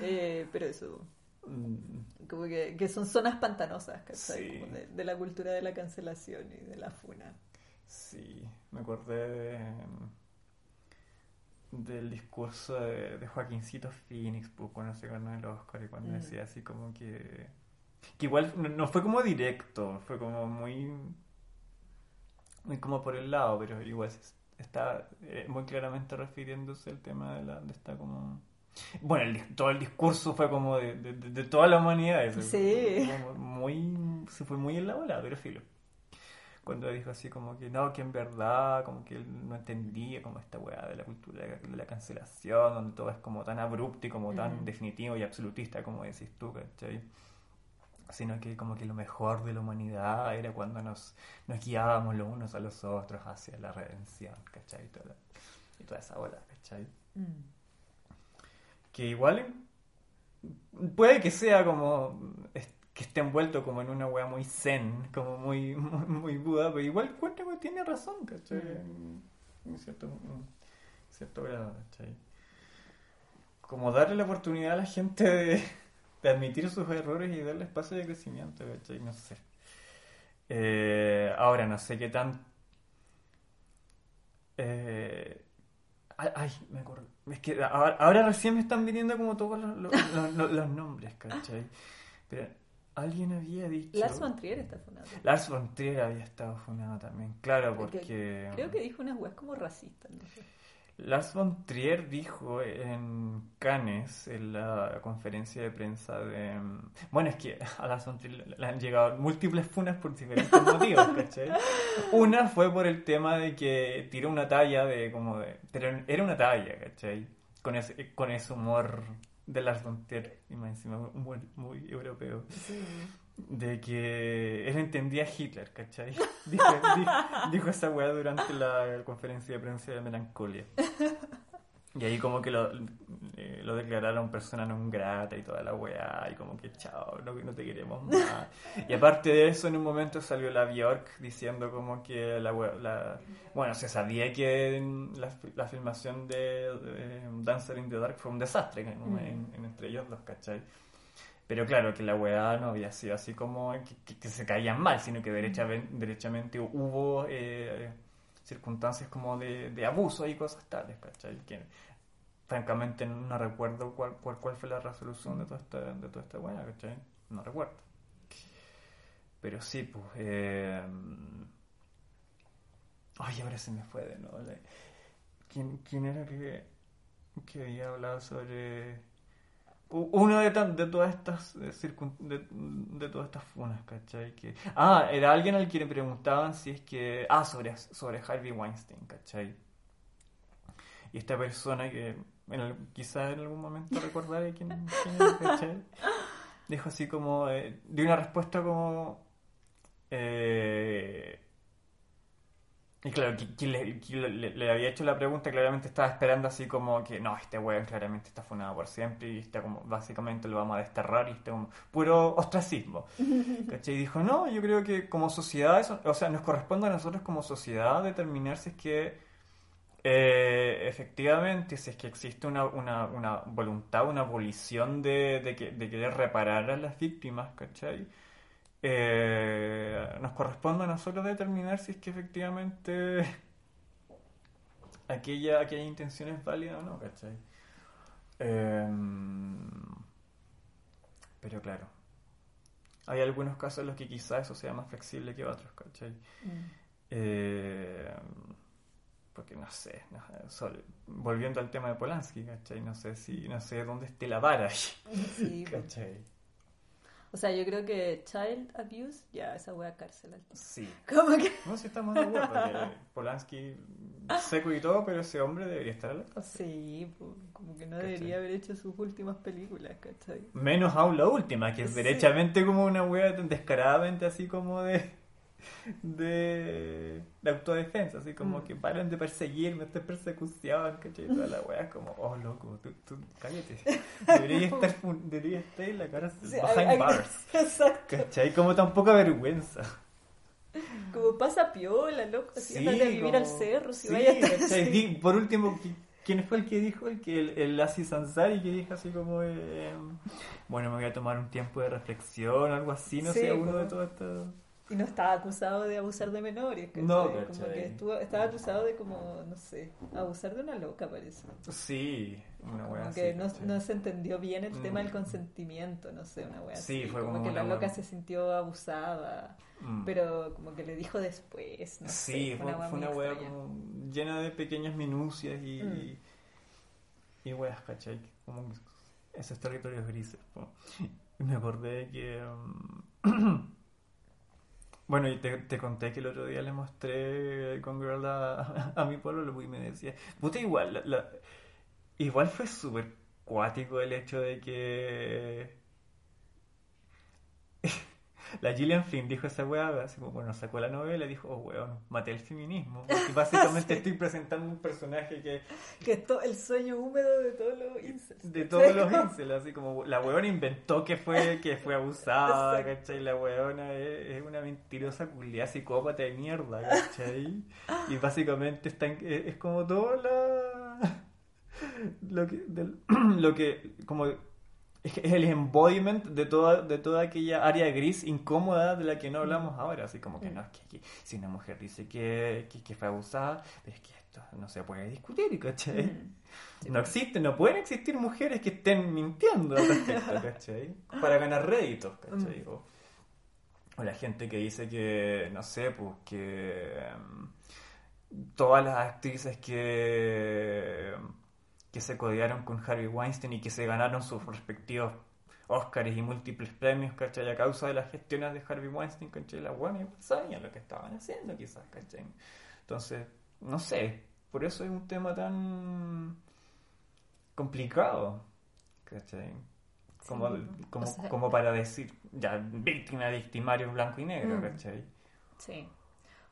Eh, pero eso. Mm. Como que, que, son zonas pantanosas, sí. Como de, de, la cultura de la cancelación y de la funa. Sí, me acordé de del discurso de, de Joaquincito Phoenix pues, cuando se ganó el Oscar y cuando mm. decía así como que que igual no, fue como directo fue como muy muy como por el lado pero igual está eh, muy claramente refiriéndose al tema de la de esta como bueno todo el discurso fue como de, de, toda la humanidad sí. muy se fue muy en la bola pero filo cuando dijo así como que no, que en verdad, como que él no entendía como esta weá de la cultura de la cancelación, donde todo es como tan abrupto y como tan definitivo y absolutista como decís tú, ¿cachai? Sino que como que lo mejor de la humanidad era cuando nos, nos guiábamos los unos a los otros hacia la redención, ¿cachai? Y toda, y toda esa bola, ¿cachai? Mm. Que igual puede que sea como que esté envuelto como en una wea muy zen, como muy, muy, Buda, pero igual cuenta que tiene razón, ¿cachai? Mm. En cierto, cierto grado, ¿cachai? Como darle la oportunidad a la gente de, de admitir sus errores y darle espacio de crecimiento, ¿cachai? No sé. Eh, ahora, no sé qué tan... Eh, ay, ay, me acuerdo. Es que ahora, ahora recién me están viniendo como todos los, los- los- los- los nombres, ¿cachai? Pero alguien había dicho... Lars von Trier está funado. Lars von Trier había estado funado también, claro, Porque porque... Creo que dijo unas weas como racistas, no sé. Lars von Trier dijo en Cannes, en la conferencia de prensa de... Bueno, es que a Lars von Trier le han llegado múltiples funas por diferentes motivos, ¿cachai? Una fue por el tema de que tiró una talla de como de... pero Era una talla, ¿cachai? Con ese, con ese humor de Lars von Trier, y más encima humor muy europeo de que él entendía a Hitler, ¿cachai? Dijo, dijo, dijo esa weá durante la conferencia de prensa de Melancolia. Y ahí como que lo, eh, lo declararon persona non grata y toda la weá, y como que chao, no, no te queremos más. Y aparte de eso, en un momento salió la Bjork diciendo como que la, weá- la bueno, se sabía que la, la filmación de, de Dancer in the Dark fue un desastre en, en- en entre ellos dos, ¿cachai? Pero claro, que la weá no había sido así como que, se caían mal, sino que derechamen- derechamente hubo eh, circunstancias como de, de abuso y cosas tales, ¿cachai? Que francamente no recuerdo cuál, cuál, cuál fue la resolución de toda esta, de toda esta weá, ¿cachai? No recuerdo. Pero sí, pues... Eh... Ay, ahora se me fue de nuevo. ¿Quién, quién era que, que había hablado sobre... Uno de, de todas estas eh, de, de todas estas funas, ¿cachai? Que, ah, era alguien al que le preguntaban si es que... Ah, sobre, sobre Harvey Weinstein, ¿cachai? Y esta persona que quizás en algún momento recordaré quién, quién. Dijo así como... eh, dio una respuesta como... eh, y claro, qui- quien, le, quien le- le había hecho la pregunta claramente estaba esperando así como que no, este weón claramente está funado por siempre y está como, básicamente lo vamos a desterrar y está como puro ostracismo. ¿Cachai? Y dijo, no, yo creo que como sociedad, eso- o sea, nos corresponde a nosotros como sociedad determinar si es que eh, efectivamente, si es que existe una, una, una voluntad, una volición de, de, que- de querer reparar a las víctimas, ¿cachai? Eh, nos corresponde a nosotros determinar si es que efectivamente aquella, aquella intención es válida o no, ¿cachai? Em, pero claro, hay algunos casos en los que quizás eso sea más flexible que otros, ¿cachai? Mm. Porque no sé, no- sol- volviendo al tema de Polanski, ¿cachai? No sé si, no sé dónde esté la vara ahí, Sí. ¿cachai? O sea, yo creo que child abuse, ya, esa wea cárcel. Sí. Como que... No, sí estamos de acuerdo, que Polanski seco y todo, pero ese hombre debería estar en la cárcel. Sí, como que no ¿Cachai? debería haber hecho sus últimas películas, ¿cachai? Menos aún la última, que es Sí. derechamente como una wea descaradamente así como de de, de autodefensa, así como Mm. que paren de perseguirme, esta es persecución, ¿cachai? Toda la wea es como, oh loco, tú, tú cállate. Debería estar, debería estar en la cara Sí, behind hay- bars. Exacto. ¿Cachai? Como tan poca vergüenza. Como pasa piola, loco, así Sí, a vivir como- al cerro, si sí, vaya a estar así. Por último, ¿qui- ¿quién fue el que dijo? El que el, el Aziz Ansari que dijo así como, eh, bueno, me voy a tomar un tiempo de reflexión, algo así, no sé, uno como- de todo esto. Y no estaba acusado de abusar de menores, ¿cachai? No, Como ¿cachai? que estuvo, estaba acusado de como, no sé, abusar de una loca, parece. Sí, una wea Como así. que no, no se entendió bien el tema del Mm. consentimiento, no sé, una wea Sí, así. fue como, como que la una loca wea- se sintió abusada, Mm. pero como que le dijo después, no sí, sé, fue, wea fue una wea como llena de pequeñas minucias y, Mm. y weas, ¿cachai? Como esos territorios grises. po. Y me acordé que... um, bueno, y te, te conté que el otro día le mostré con Girl a, a mi pueblo y me decía, puta, igual, la- la- igual fue súper cuático el hecho de que la Gillian Flynn dijo esa weá, así como cuando sacó la novela, dijo, oh weón, maté el feminismo. Y básicamente Sí. estoy presentando un personaje que Que es el sueño húmedo de todos los incels. de todos los incels, así como la weona inventó que fue, que fue abusada, Exacto. ¿cachai? La weona es, es una mentirosa culiada psicópata de mierda, ¿cachai? Y básicamente está en- es, es como todo la... lo que, del- lo que como es el embodiment de toda, de toda aquella área gris incómoda de la que no hablamos ahora. Así como que no, es que, si una mujer dice que, que, fue abusada, es que esto no se puede discutir, ¿cachai? Mm. No existe, no pueden existir mujeres que estén mintiendo al respecto, ¿cachai? Para ganar réditos, ¿cachai? Mm. O, la gente que dice que, no sé, pues que em, todas las actrices que que se codearon con Harvey Weinstein y que se ganaron sus respectivos Oscars y múltiples premios, ¿cachai? A causa de las gestiones de Harvey Weinstein, ¿cachai? La buena sabían lo que estaban haciendo, quizás, ¿cachai? Entonces, no sé, por eso es un tema tan complicado, ¿cachai? Como, como, para decir, ya, víctima, victimario blanco y negro, mm. ¿cachai? Sí.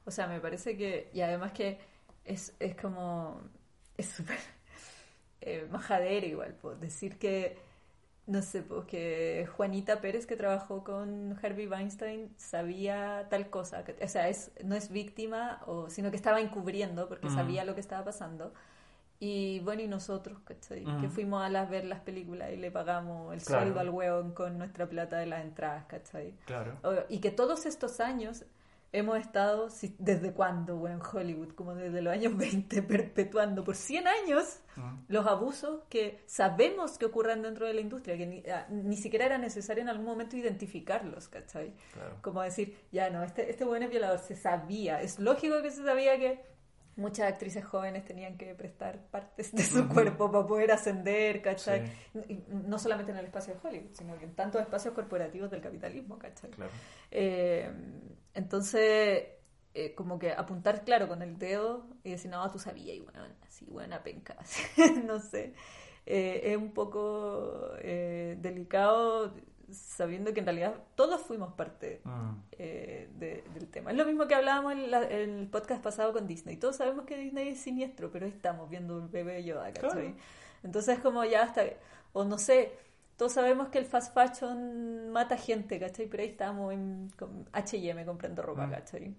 O sea, me parece que, y además que es, es como, es súper eh, majadera igual, pues decir que, no sé, pues que Juanita Pérez que trabajó con Harvey Weinstein sabía tal cosa, o sea, es, no es víctima, o, sino que estaba encubriendo porque sabía lo que estaba pasando. Y bueno, y nosotros, ¿cachai? Que fuimos a las, ver las películas y le pagamos el sueldo al hueón con nuestra plata de las entradas, ¿cachai? Claro. y que todos estos años hemos estado, ¿desde cuándo, en Hollywood? Como desde los años 20, perpetuando por 100 años los abusos que sabemos que ocurren dentro de la industria, que ni, ah, siquiera era necesario en algún momento identificarlos, ¿cachai? Como decir, ya no, este, este buen es violador, se sabía, es lógico que se sabía que muchas actrices jóvenes tenían que prestar partes de su cuerpo para poder ascender, ¿cachai? No solamente en el espacio de Hollywood, sino que en tantos espacios corporativos del capitalismo, ¿cachai? Eh, entonces, eh, como que apuntar, claro, con el dedo y decir, no, tú sabías, y bueno, así, buena penca, no sé. Eh, es un poco delicado sabiendo que en realidad todos fuimos parte mm. eh, del tema. Es lo mismo que hablábamos en, el podcast pasado con Disney. Todos sabemos que Disney es siniestro, pero estamos viendo un bebé Yoda, ¿cachai? Entonces como ya hasta, o no sé, todos sabemos que el fast fashion mata gente, ¿cachai? Pero ahí estamos en H&M comprando ropa, mm. ¿cachai?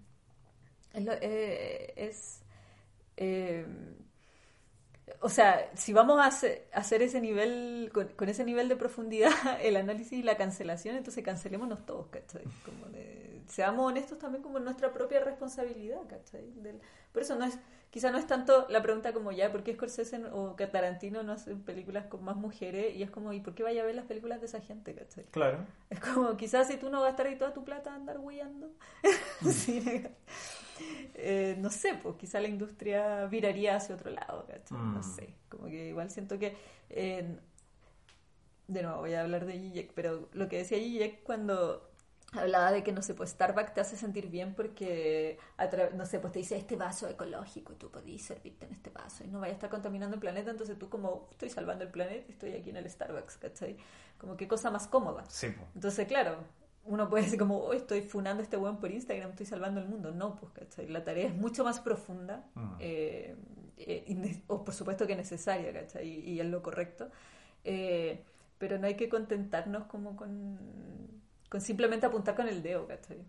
Es... Eh, es eh, o sea, si vamos a hacer, ese nivel, con, ese nivel de profundidad, el análisis y la cancelación, entonces cancelémonos todos, ¿cachai? Como seamos honestos también como nuestra propia responsabilidad, ¿cachai? por eso no es, quizá no es tanto la pregunta como ya, ¿por qué Scorsese o Tarantino no hacen películas con más mujeres? Y es como, ¿y por qué vaya a ver las películas de esa gente, ¿cachai? Claro. Es como, quizás si tú no gastas ahí toda tu plata a andar huyendo. sí, eh, no sé, pues quizá la industria viraría hacia otro lado, No mm. sé, como que igual siento que... de nuevo, voy a hablar de Zizek, pero lo que decía Zizek cuando hablaba de que, no sé, pues Starbucks te hace sentir bien porque, no sé, pues te dice este vaso ecológico y tú podés servirte en este vaso y no vaya a estar contaminando el planeta, entonces tú como, estoy salvando el planeta y estoy aquí en el Starbucks, ¿cachai? Como qué cosa más cómoda. Sí. Entonces, claro, uno puede decir como, oh, estoy funando este buen por Instagram, estoy salvando el mundo. No, pues, ¿cachai? La tarea es mucho más profunda, mm. eh, eh, o por supuesto que necesaria, ¿cachai? Y, es lo correcto. Eh, pero no hay que contentarnos como con, con simplemente apuntar con el dedo, ¿cachai?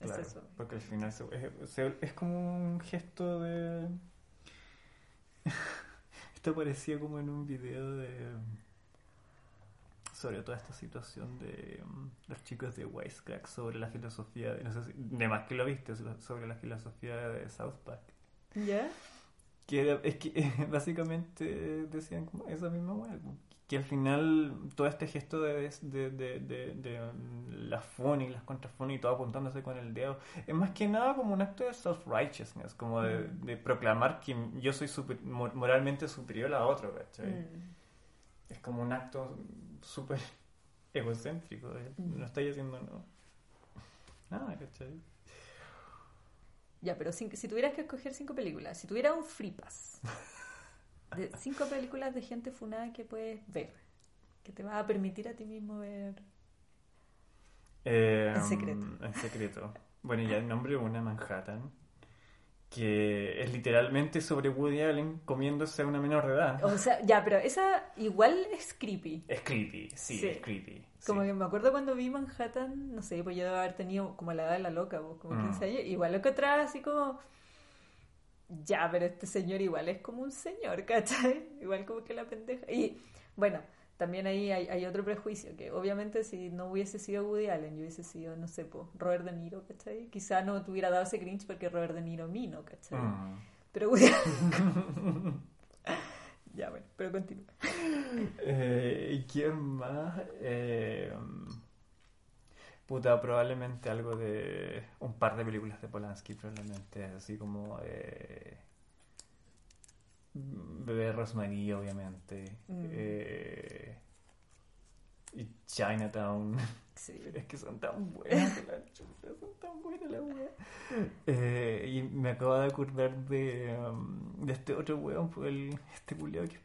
Es eso. Porque al final es, es como un gesto de... Esto parecía como en un video de sobre toda esta situación de um, los chicos de Wisecrack sobre la filosofía, de, no sé si, de más que lo viste, sobre la filosofía de South Park. ¿Ya? Que es que básicamente decían como esa misma hueá, que al final todo este gesto de, de, de, de, um, la funny, las contrafunny y todo apuntándose con el dedo, es más que nada como un acto de self-righteousness, como de, mm. proclamar que yo soy moralmente superior a otro, ¿cachai? Mm. Es como un acto súper egocéntrico. No estáis haciendo nada, ¿cachai? Ya, pero si, tuvieras que escoger cinco películas, si tuvieras un free pass de cinco películas de gente funada que puedes ver, que te va a permitir a ti mismo ver eh, en secreto. En secreto. Bueno, ya el nombre una Manhattan que es literalmente sobre Woody Allen comiéndose a una menor de edad. O sea, ya, pero esa igual es creepy. Es creepy, sí, es creepy. Como que me acuerdo cuando vi Manhattan, no sé, pues yo debo haber tenido como la edad de la loca, pues, como 15 mm. años, igual lo que atrás así como... Ya, pero este señor igual es como un señor, ¿cachai? Igual como que la pendeja. Y bueno, también ahí hay, hay otro prejuicio, que obviamente si no hubiese sido Woody Allen, yo hubiese sido, no sé, po, Robert De Niro, ¿cachai? Quizá no te hubiera dado ese cringe porque Robert De Niro mino, ¿cachai? Mm. Pero Woody Allen... ya, bueno, pero continúa. Eh, ¿Y quién más? Eh, puta, probablemente algo de un par de películas de Polanski, probablemente, así como eh, Bebé Rosemary, obviamente, Mm. eh, y Chinatown. Sí. Es que son tan buenas, la chuta, son tan buenas las weas. Eh, y me acabo de acordar de, um, de este otro weón, fue el, este culiao que es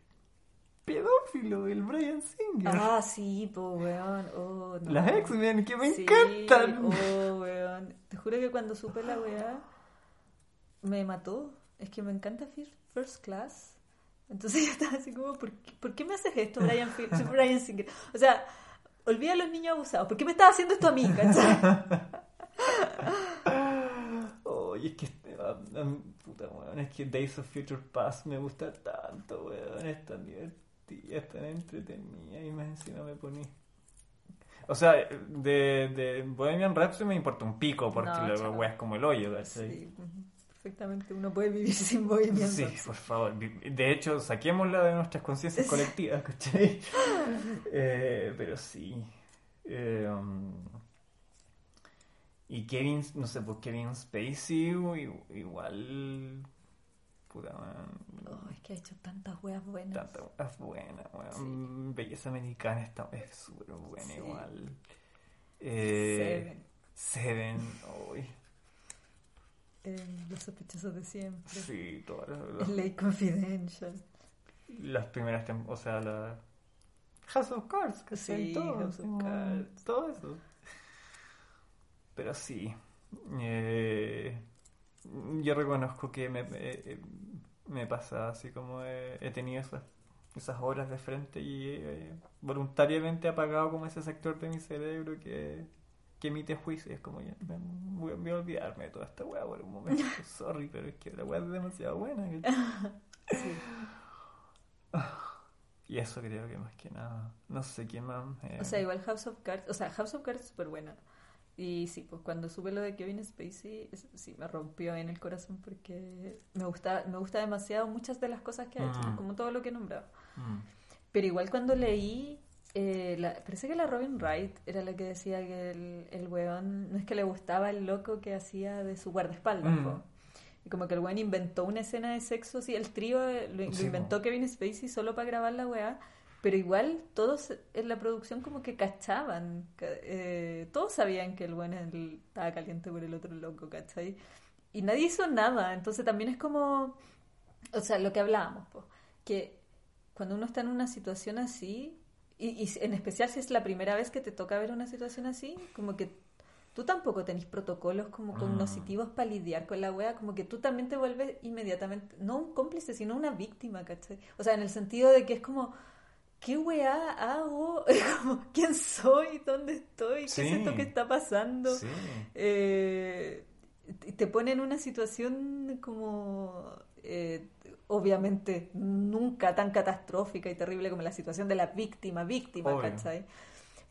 pedófilo, el Brian Singer. Ah, sí, po, weón. Oh, no. Las X-Men, que me Sí, encantan. Oh, weón. Te juro que cuando supe la weá, me mató. Es que me encanta Fir- First Class. Entonces yo estaba así como, ¿por qué, por qué me haces esto, Brian, Singer? O sea, olvida a los niños abusados. ¿Por qué me estás haciendo esto a mí, cachai? Oye, es que ah, puta weón, es que Days of Future Past me gusta tanto, weón, es tan divertida, es tan entretenida y más encima me poní. O sea, de, de Bohemian Rhapsody me importa un pico porque No, la weá es como el hoyo, ¿cachai? Sí. Perfectamente uno puede vivir sin Bohemian Sí, por favor. De hecho, saquémosla de nuestras conciencias colectivas, ¿cachai? Eh, pero sí. Eh, um, y Kevin, no sé, pues Kevin Spacey, igual. Puta, Oh, es que ha hecho tantas weas buenas. Tanta weá buena, weón. Belleza americana está, es súper buena, Sí. igual. Eh, Seven, uy. Eh, los sospechosos de siempre. Sí, todas las, El Late Confidential. las primeras tem- o sea, la House of Cards, que Sí, todo, House of Cards. todo eso. Pero sí, eh, yo reconozco que me, me, me pasa así como he, he tenido esas, esas horas de frente y eh, voluntariamente he apagado como ese sector de mi cerebro que, que emite juicio. Es como ya, me- voy, voy a olvidarme de toda esta weá por un momento. Sorry, pero es que la weá es demasiado buena. Sí. Y eso creo que más que nada. No sé quién más. eh, O sea, igual House of Cards, o sea, House of Cards es súper buena. Y sí, pues cuando supe lo de Kevin Spacey, es- sí, me rompió en el corazón porque me gusta, me gusta demasiado muchas de las cosas que ha hecho, Mm. como todo lo que he nombrado. mm, Pero igual cuando leí, eh, la, parece que la Robin Wright era la que decía que el, el weón, no es que le gustaba el loco que hacía de su guardaespaldas, Mm. Y como que el weón inventó una escena de sexo, sí, el trío eh, lo, lo Sí, inventó Kevin Spacey solo para grabar la weá, pero igual todos en la producción como que cachaban, ca- eh, todos sabían que el weón el- estaba caliente por el otro loco, ¿cachai? Y nadie hizo nada, entonces también es como, o sea, lo que hablábamos, po, que cuando uno está en una situación así, y, y en especial si es la primera vez que te toca ver una situación así, como que tú tampoco tenés protocolos como Mm. cognitivos para lidiar con la wea, como que tú también te vuelves inmediatamente, no un cómplice, sino una víctima, ¿cachai? O sea, en el sentido de que es como, ¿qué weá hago? Como, ¿Quién soy? ¿Dónde estoy? ¿Qué Sí. es esto que está pasando? Sí. eh, te pone en una situación como eh, obviamente nunca tan catastrófica y terrible como la situación de la víctima, víctima, Obvio. ¿cachai?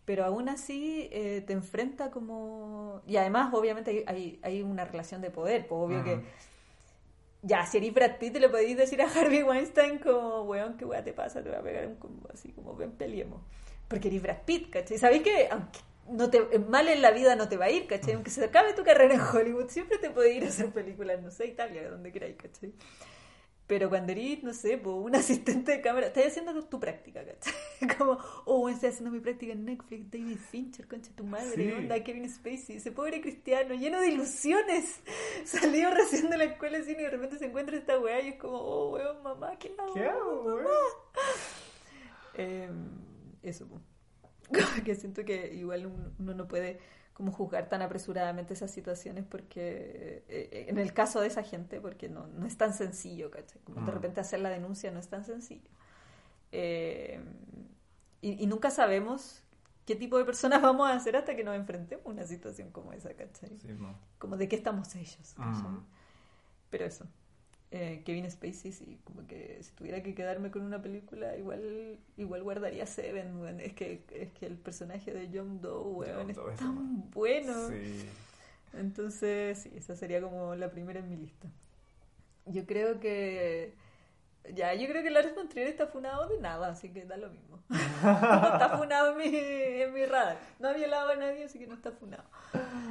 Pero aún así eh, te enfrenta como... Y además obviamente hay, hay, hay una relación de poder, pues obvio que ya, si eres Brad Pitt le podéis decir a Harvey Weinstein como, weón, qué weá te pasa, te voy a pegar un combo así como, ven, peleemos. Porque eres Brad Pitt, ¿cachai? ¿Sabéis que aunque no te, mal en la vida no te va a ir, ¿cachai? Aunque se acabe tu carrera en Hollywood, siempre te puede ir a hacer películas, no sé, Italia, donde queráis, ¿cachai? Pero cuando eres, no sé, po, un asistente de cámara, estás haciendo tu, tu práctica, ¿cachai? Como, oh, estoy haciendo mi práctica en Netflix, David Fincher, concha tu madre, Sí. onda, Kevin Spacey, ese pobre cristiano, lleno de ilusiones, salió recién de la escuela de cine y de repente se encuentra esta weá y es como, oh, weón, mamá, ¿qué hago? ¿Qué hago, weón? Eh, eso, po. Que siento que igual uno no puede como juzgar tan apresuradamente esas situaciones porque eh, en el caso de esa gente porque no, no es tan sencillo ¿cachai? como de Mm. repente hacer la denuncia no es tan sencillo Eh, y, y nunca sabemos qué tipo de personas vamos a ser hasta que nos enfrentemos a una situación como esa ¿cachai? Sí, como de qué estamos ¿cachai? Mm. pero eso eh, Kevin Spacey, sí, como que si tuviera que quedarme con una película, igual igual guardaría Seven. Es que, es que el personaje de John Doe, John es Doe tan bueno. Sí. Entonces, sí, esa sería como la primera en mi lista. Yo creo que. Ya, yo creo que Lars von Trier está funado de nada, así que da lo mismo. no está funado en mi, en mi radar. No ha violado a nadie, así que no está funado.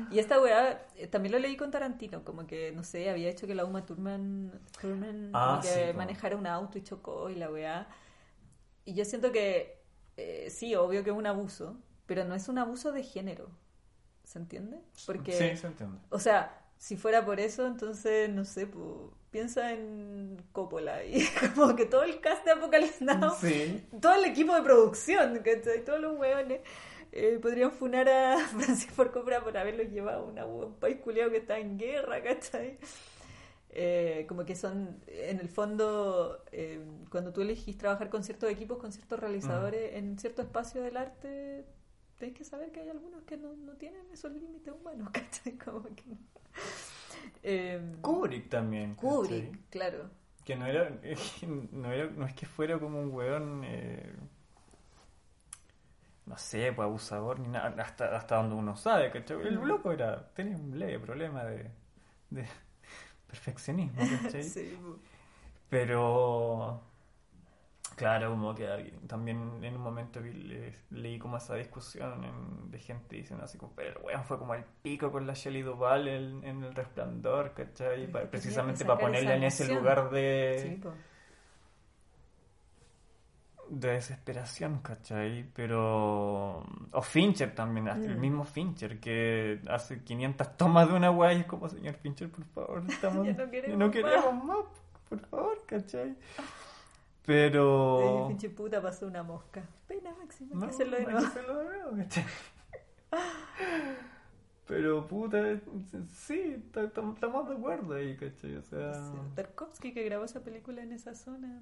Y esta weá, eh, también lo leí con Tarantino, como que, no sé, había hecho que la Uma Thurman, Thurman Ah, que manejara un auto y chocó y la weá. Y yo siento que, eh, sí, obvio que es un abuso, pero no es un abuso de género. ¿Se entiende? Porque, Sí, se entiende. o sea, si fuera por eso, entonces, no sé, po, piensa en Coppola y como que todo el cast de Apocalypse Now, Sí. todo el equipo de producción, ¿cachai? Todos los hueones eh, podrían funar a Francis Ford Coppola por haberlos llevado a una- un país culiado que está en guerra, ¿cachai? Eh, como que son, en el fondo, eh, cuando tú elegís trabajar con ciertos equipos, con ciertos realizadores en cierto espacio del arte, tenés que saber que hay algunos que no, no tienen esos límites humanos, ¿cachai? Como que no. Eh, Kubrick también. Kubrick, ¿cachai? claro. Que no era, no era, no es que fuera como un weón, eh, no sé, pues abusador ni nada, hasta, hasta donde uno sabe, ¿cachai? El loco era, tenía un leve problema de, de perfeccionismo, ¿cachai? Sí, po. Pero, claro, como que también en un momento vi- le- leí como esa discusión en- de gente diciendo así como, pero el weón fue como el pico con la Shelley Duvall en, en El Resplandor, ¿cachai? Precisamente para ponerla en ese lugar de, Sí, de desesperación, ¿cachai? Pero... O Fincher también, hasta el Mm. mismo Fincher, que hace 500 tomas de una weá y es como, señor Fincher, por favor, estamos, Ya no queremos ya no queremos más, por favor, ¿cachai? Pero... Pinche puta pasó una mosca. Pena máxima, hay No, que hacerlo de hay que nuevo. hacerlo de nuevo, ¿cachai? Pero puta, sí, ta- ta- estamos de acuerdo ahí, ¿cachai? O sea... Tarkovsky que grabó esa película en esa zona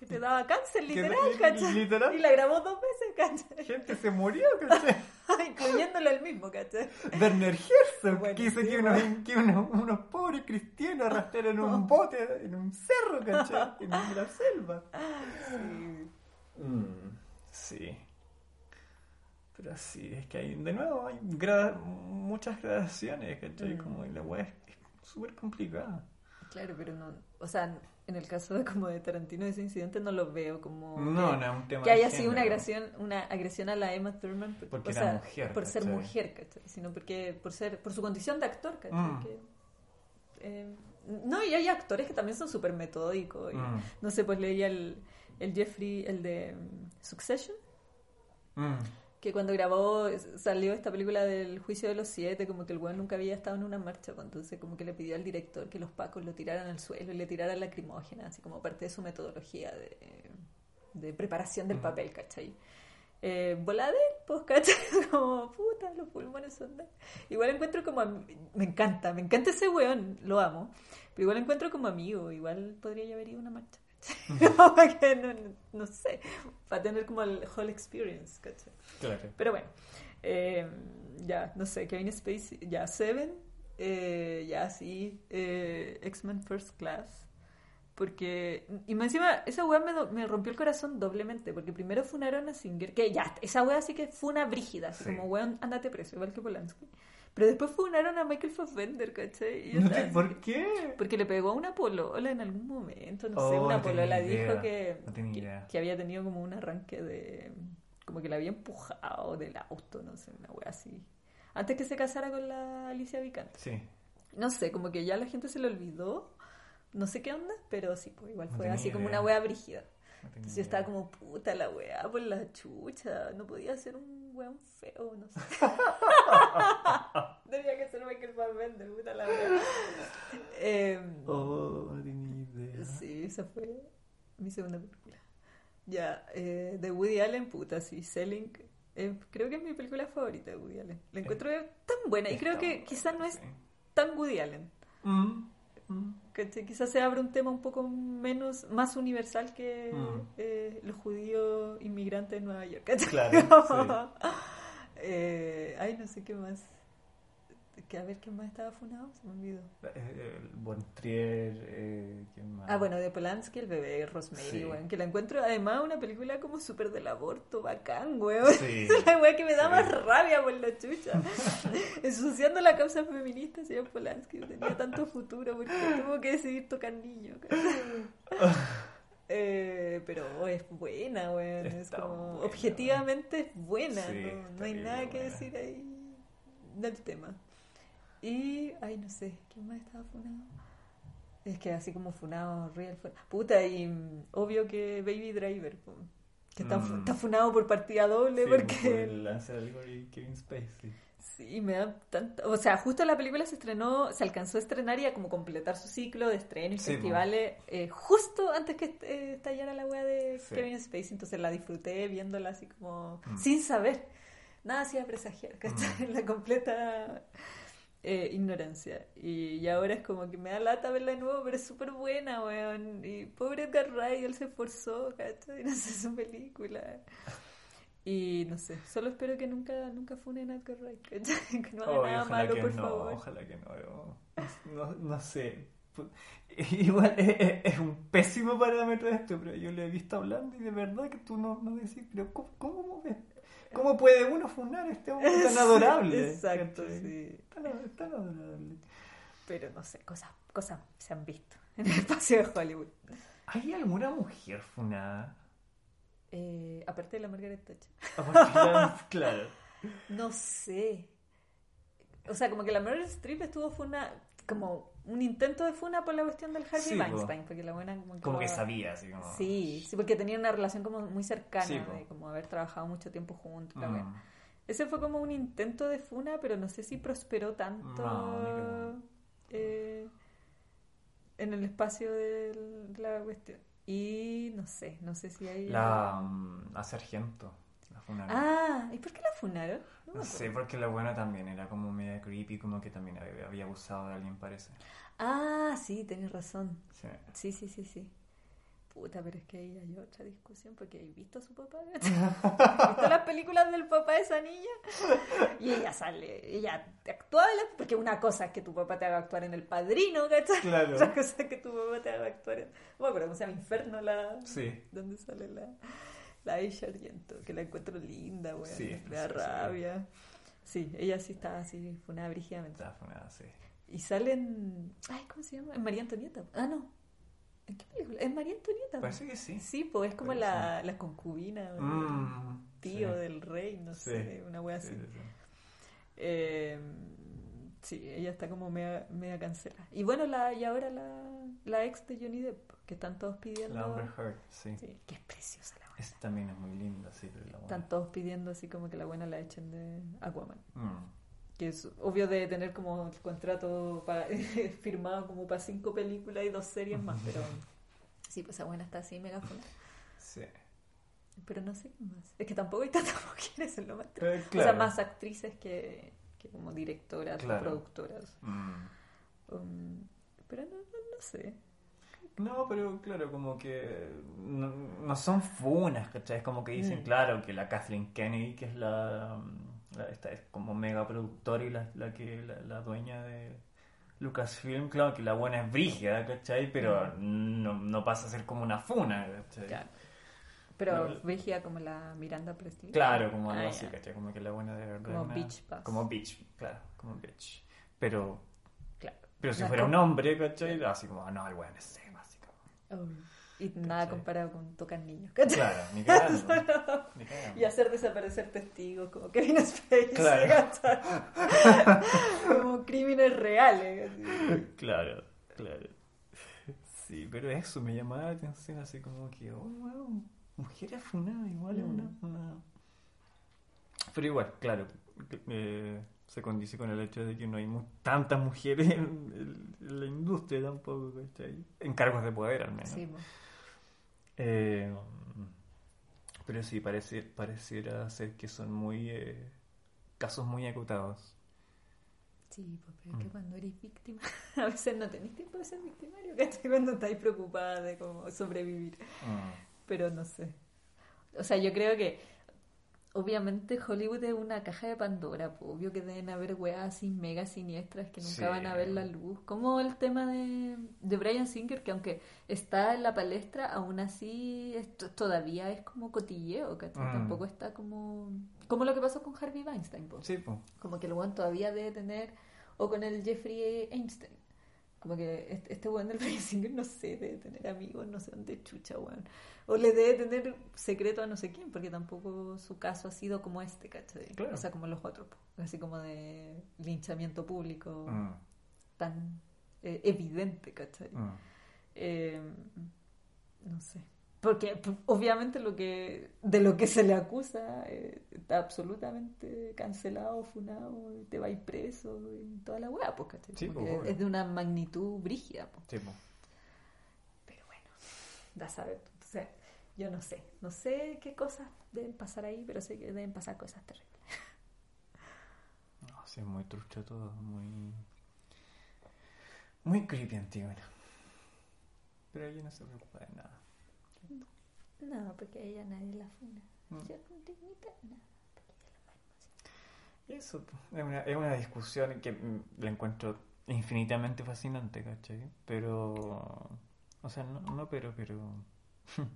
que te daba cáncer, literal, li- ¿cachai? literal. Y la grabó dos veces, ¿cachai? Gente se murió, ¿cachai? Incluyéndolo el mismo, ¿cachai? Werner Herzog, Bueno, que hizo sí, que, unos, que unos, unos pobres cristianos arrastraran un bote en un cerro, ¿cachai? En la selva. Sí. Mm, sí. Pero sí, es que hay, de nuevo, hay grada- muchas gradaciones, ¿cachai? Mm. Como la weá es súper complicada. Claro, pero no, o sea, en el caso de como de Tarantino ese incidente no lo veo como No, que, no es un tema que de haya sido una agresión, una agresión a la Emma Thurman por, Porque o era sea, mujer, por ser mujer, ¿cachai? sino porque por ser por su condición de actor, ¿cachai? Mm. Que, eh, no, y hay actores que también son súper metódicos. Mm. No sé, pues leía el, el Jeffrey, el de mm, Succession, Mm. Que cuando grabó salió esta película del juicio de los siete, como que el weón nunca había estado en una marcha, pues, entonces como que le pidió al director que los pacos lo tiraran al suelo y le tiraran lacrimógena, así como parte de su metodología de, de preparación del Ujú. papel, ¿cachai? Eh, volada de él, pues, ¿cachai? Como, puta, los pulmones son de... Igual encuentro como... am- Me encanta, me encanta ese weón, lo amo. Pero igual encuentro como amigo, igual podría haber ido a una marcha, que no, no- no sé, para tener como el whole experience, ¿cachai? Claro. Pero bueno, eh, ya, no sé, Kevin Spacey, ya Seven, eh, ya sí, eh, X-Men First Class. Porque, y más encima, esa weá me, me rompió el corazón doblemente. Porque primero funaron a Singer, que ya, esa weá sí que fue una brígida, Sí. como weón, andate preso, igual que Polanski. Pero después funaron a Michael Fassbender, ¿cachai? Y yo No así ¿Por qué? porque le pegó a una polola en algún momento, no sé, Oh, una no polola dijo que, no que, que había tenido como un arranque de... como que la había empujado del auto, no sé, una wea así. Antes que se casara con la Alicia Vikander. Sí. No sé, como que ya la gente se le olvidó, no sé qué onda, pero sí, pues igual fue así como idea. una wea brígida. Entonces yo estaba como, puta la wea, por la chucha, no podía ser un weón feo, no sé. Tenía que ser Michael Fassbender, puta la wea. Em, Oh, no tenía idea. Sí, esa fue mi segunda película. Ya, eh, de Woody Allen, puta, sí, Selling. eh, creo que es mi película favorita de Woody Allen. La encuentro tan buena y creo que quizás no es tan Woody Allen. Mm, mm. ¿cachai? Quizás se abre un tema un poco menos, más universal que Mm. eh, inmigrantes de Nueva York. Claro, Eh, ay, no sé qué más. Que a ver quién más estaba funado, se me olvidó. Eh, Bontrier, eh, ¿quién más? Ah, bueno, de Polanski, el bebé Rosemary, Sí. weón. Que la encuentro además una película como súper del aborto, bacán, weón. Sí. La weá que me da Sí. más rabia por la chucha. Ensuciando la causa feminista, señor Polanski. Tenía tanto futuro porque tuvo que decidir tocar niños. Eh, pero es buena, weón. Es como, buena, objetivamente es buena. Sí, no, no hay nada que decir ahí del tema. Y, ay, no sé, ¿quién más estaba funado? Es que así como funado, real fue. Puta, y mm, obvio que Baby Driver, que está, Mm. está funado por partida doble Sí, por porque. el Ansel Elgort y Kevin Spacey. Sí, me da tanta... O sea, justo la película se estrenó, se alcanzó a estrenar y a como completar su ciclo de estreno y Sí, festivales eh, justo antes que eh, estallara la wea de Sí. Kevin Spacey, entonces la disfruté viéndola así como Mm. sin saber. Nada hacía presagiar, ¿cachai? Mm. La completa eh, ignorancia. Y, y ahora es como que me da lata verla de nuevo, pero es súper buena, weón. Y pobre Edgar Wright, él se esforzó, ¿cachai? No sé su película. Y no sé, solo espero que nunca, nunca funen a Edgar Wright. Que no haga Oh, nada malo, por no, favor. ojalá que no. No, no sé. Igual es, un pésimo parámetro esto, pero yo le he visto hablando y de verdad que tú no, no decís, pero ¿cómo, cómo, cómo puede uno funar a este hombre tan adorable? Exacto, sí. Tan, tan adorable. Pero no sé, cosas, cosas se han visto en el espacio de Hollywood. ¿Hay alguna mujer funada? Eh, aparte de la Margaret Thatcher. Aparte, claro. No sé. O sea, como que la Meryl Streep estuvo funa, como un intento de funa por la cuestión del Harvey Sí, po. Weinstein, porque la buena como que, Como que lo- sabía, así como... Sí, sí, porque tenían una relación como muy cercana, Sí, de como haber trabajado mucho tiempo juntos. Mm. Ese fue como un intento de funa, pero no sé si prosperó tanto No, eh, en el espacio de la cuestión. Y no sé, no sé si hay... La, mm, la sargento. La funaron. Ah, ¿y por qué la funaron? No No sé, porque la buena también era como media creepy, como que también había, había abusado de alguien, parece. Ah, sí, tenés razón. Sí. Sí, sí, sí, sí. Puta, pero es que ahí hay otra discusión porque ¿has visto a su papá? ¿Has visto las películas del papá de esa niña? Y ella sale, ella actúa, en la- porque una cosa es que tu papá te haga actuar en El Padrino, ¿cachai? Claro. Otra cosa es que tu papá te haga actuar en... No me acuerdo cómo se llama, Inferno, la... Sí. ¿Dónde sale la... La Aisha Argento, que la encuentro linda, weón. Sí, me da rabia. Sí, ella sí está así, fue una brígidamente. Estaba funada, sí. Y salen. Ay, ¿cómo se llama? En María Antonieta. Ah, no. ¿En qué película? Es María Antonieta. Parece que sí. Sí, pues es como la, la concubina, o Mm, tío sí. del rey, no Sí. sé, una wea Sí, así. sí, sí. Eh, sí, ella está como media, media cancela. Y bueno, la, y ahora la, la ex de Johnny Depp, que están todos pidiendo. La Amber Heard, sí. Sí, que es preciosa la buena. Esa también es muy linda, sí, pero la buena. Están todos pidiendo así como que la buena la echen de Aquaman. Mm. Que es obvio de tener como el contrato firmado como para cinco películas y dos series más, pero sí, pues esa buena está así mega funa. Sí. Pero no sé qué más. Es que tampoco hay tantas mujeres en lo más. Eh, O sea, más actrices que, que como directoras Claro. o productoras. Mm. Um, pero no, no, no sé. No, pero claro, como que no, no son funas, ¿cachai? Es como que dicen, Mm. claro, que la Kathleen Kennedy, que es la, la- esta es como mega productora y la, la que la, la dueña de Lucasfilm, claro, que la buena es brígida, ¿cachai? Pero no, no pasa a ser como una funa, ¿cachai? Claro. Pero No, como la Miranda Presley. Claro, como algo Ah, así, ya. ¿cachai? Como que la buena de verdad. Como Bitch Pass. Como bitch, claro, como bitch. Pero, Claro. pero si No fuera un hombre, ¿cachai? Así como, ah, no, el weón es así Y nada comparado con tocar niños. ¿cachai? Claro, ni cagando. ni cagando. Y hacer desaparecer testigos como Kevin Spacey. Claro. como crímenes reales. así. Claro, claro. Sí, pero eso me llamaba la atención, así como que, oh, wow, mujer afunada, igual es una, Mm. una- Pero igual, claro, eh, se condice con el hecho de que no hay mu- tantas mujeres en, en la industria tampoco, ¿cachai? En cargos de poder, al menos. Sí, po. Eh, pero sí, parece, pareciera ser que son muy... eh, casos muy acotados. Sí, pues, pero es que Mm. cuando eres víctima, a veces no tenés tiempo de ser victimario, ¿cachai? Cuando estáis preocupada de cómo sobrevivir. Mm. Pero no sé. O sea, yo creo que obviamente Hollywood es una caja de Pandora, obvio que deben haber weas así mega siniestras que nunca Sí. van a ver la luz. Como el tema de, de Brian Singer, que aunque está en la palestra, aún así todavía es como cotilleo, ¿cachai? Mm. Tampoco está como... Como lo que pasó con Harvey Weinstein. Sí, pues. Como que el weón todavía debe tener... O con el Jeffrey Einstein. Como que este, este weón del Brian Singer, no sé, debe tener amigos, no sé dónde chucha, weón. O le debe tener secreto a no sé quién, porque tampoco su caso ha sido como este, ¿cachai? Claro. O sea, como los otros, así como de linchamiento público Mm, tan eh, evidente, ¿cachai? mm. Eh, no sé. Porque p- obviamente lo que de lo que se le acusa eh, está absolutamente cancelado, funado, y te va a ir preso y toda la weá, pues. Sí, Como pues, es de una magnitud brígida, pues. Sí, pues. Pero bueno, da a saber. tú. O sea, yo no sé. No sé qué cosas deben pasar ahí, pero sé que deben pasar cosas terribles. No, sí, es muy trucho todo, muy. Muy creepy, Antígona. Pero ella no se preocupa de nada. No, porque a ella nadie la funa. Mm. Yo con dignidad, no. Y Eso es una, es una discusión que mm, la encuentro infinitamente fascinante, ¿cachai? Pero. O sea, no, no pero, pero.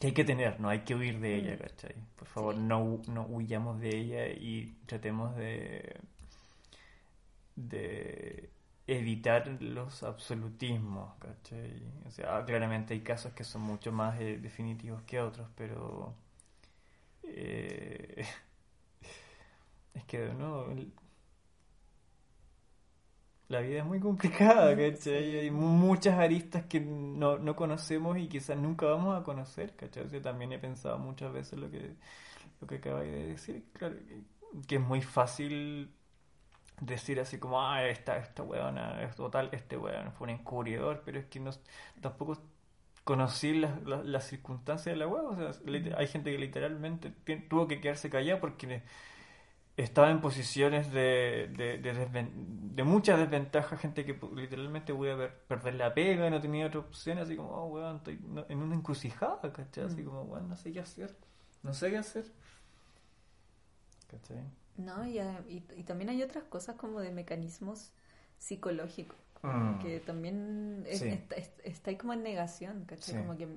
que hay que tener, no hay que huir de ella, Mm. ¿cachai? Por favor, Sí. no, no huyamos de ella y tratemos de. de evitar los absolutismos, ¿cachai? O sea, claramente hay casos que son mucho más eh, definitivos que otros, pero. eh, es que, no. el- La vida es muy complicada, ¿cachai? Hay mu- muchas aristas que no, no conocemos y quizás nunca vamos a conocer, ¿cachai? Yo también he pensado muchas veces lo que, lo que acabáis de decir, claro, que es muy fácil decir así como, ah, esta, esta weona, es total, este weón fue un encubridor, pero es que no, tampoco conocí las, las, las circunstancias de la weá, o sea, hay gente que literalmente tuvo que quedarse callada porque estaba en posiciones de, de, de, desven- de mucha desventaja, gente que literalmente pudo haber- perder la pega y no tenía otra opción, así como, oh, weón, estoy en una encrucijada, ¿cachai? Así como, weón, no sé qué hacer, no sé qué hacer. ¿Cachai? No, y, a- y, y también hay otras cosas como de mecanismos psicológicos, Mm. que también es- Sí. está, es- está ahí como en negación, ¿cachai? Sí. Como que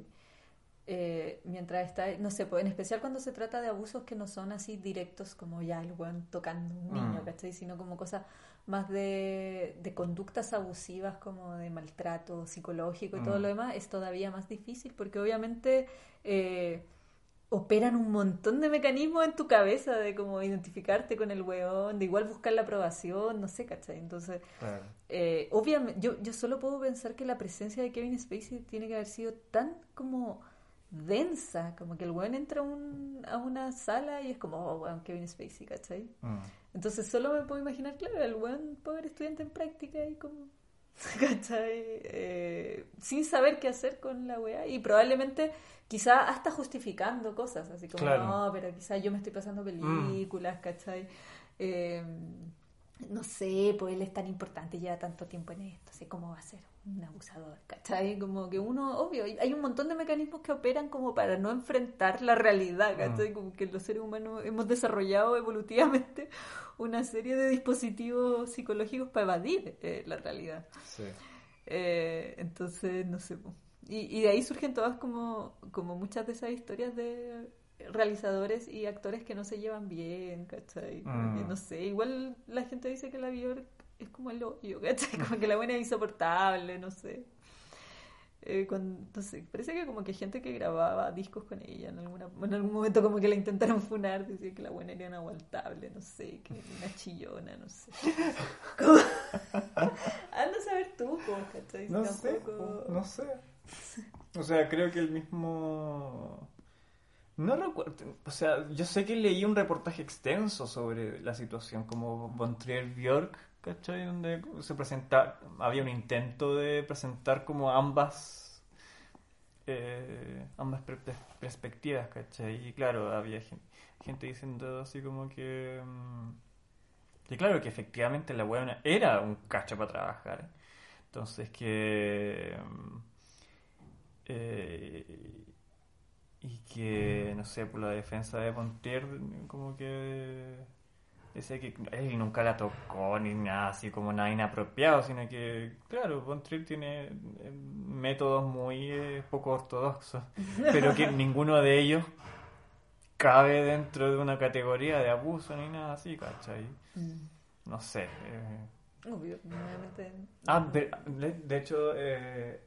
eh, mientras está, no sé, pues en especial cuando se trata de abusos que no son así directos como ya el weón tocando a un niño, Mm. ¿cachai? Sino como cosas más de, de conductas abusivas como de maltrato psicológico y todo Mm. lo demás, es todavía más difícil porque obviamente... eh, operan un montón de mecanismos en tu cabeza de como identificarte con el weón, de igual buscar la aprobación, no sé, ¿cachai? Entonces, eh, obviamente, yo, yo solo puedo pensar que la presencia de Kevin Spacey tiene que haber sido tan como densa, como que el weón entra a, un- a una sala y es como, oh, weón, Kevin Spacey, ¿cachai? Mm. Entonces solo me puedo imaginar, claro, el weón pobre estudiante en práctica y como, ¿cachai? Eh, sin saber qué hacer con la weá y probablemente quizá hasta justificando cosas, así como, Claro. no, pero quizá yo me estoy pasando películas, ¿cachai? Eh, no sé, pues él es tan importante, lleva tanto tiempo en esto, así como va a ser un abusador, ¿cachai? Como que uno, obvio, hay- un montón de mecanismos que operan como para no enfrentar la realidad, ¿cachai? Mm. Como que los seres humanos hemos desarrollado evolutivamente una serie de dispositivos psicológicos para evadir eh, la realidad. Sí. Eh, entonces, no sé. Y, y de ahí surgen todas como, como muchas de esas historias de realizadores y actores que no se llevan bien, ¿cachai? Mm. no sé, igual la gente dice que la Bjork es como el hoyo, ¿cachai? Como que la buena es insoportable, no sé. Eh, cuando, no sé, parece que como que gente que grababa discos con ella en, alguna, en algún momento como que la intentaron funar, decía que la buena era inaguantable, no sé, que era una chillona, no sé. Como- Anda a saber tú, ¿cachai? No sé, tampoco- no sé. O sea, creo que el mismo... No recuerdo, o sea, yo sé que leí un reportaje extenso sobre la situación como Von Trier Björk, ¿cachai? Donde se presenta, había un intento de presentar como ambas eh, ambas per- per- perspectivas, ¿cachai? Y claro, había gen- gente diciendo así como que... mm, que claro, que efectivamente la buena era un cacho para trabajar. Entonces que... mm, eh, y que, no sé, por la defensa de Pontier, como que decía que él nunca la tocó ni nada así como nada inapropiado, sino que, claro, Pontier tiene eh, métodos muy eh, poco ortodoxos, pero que ninguno de ellos cabe dentro de una categoría de abuso ni nada así, ¿cachai? Mm. No sé. eh, Obvio, nuevamente. Ah, de, de- de hecho, eh,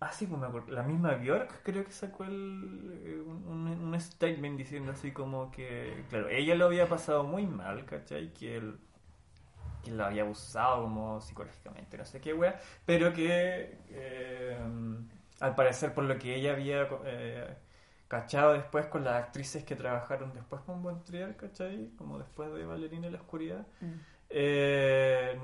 ah, sí, pues me acuerdo. La misma Bjork creo que sacó el, eh, un, un- statement diciendo así como que, claro, ella lo había pasado muy mal, ¿cachai? Que él, que lo había abusado como psicológicamente, no sé qué wea, pero que eh, al parecer por lo que ella había eh, cachado después con las actrices que trabajaron después con Bontrier, ¿cachai? Como después de Valerina en la oscuridad. Mm. Eh,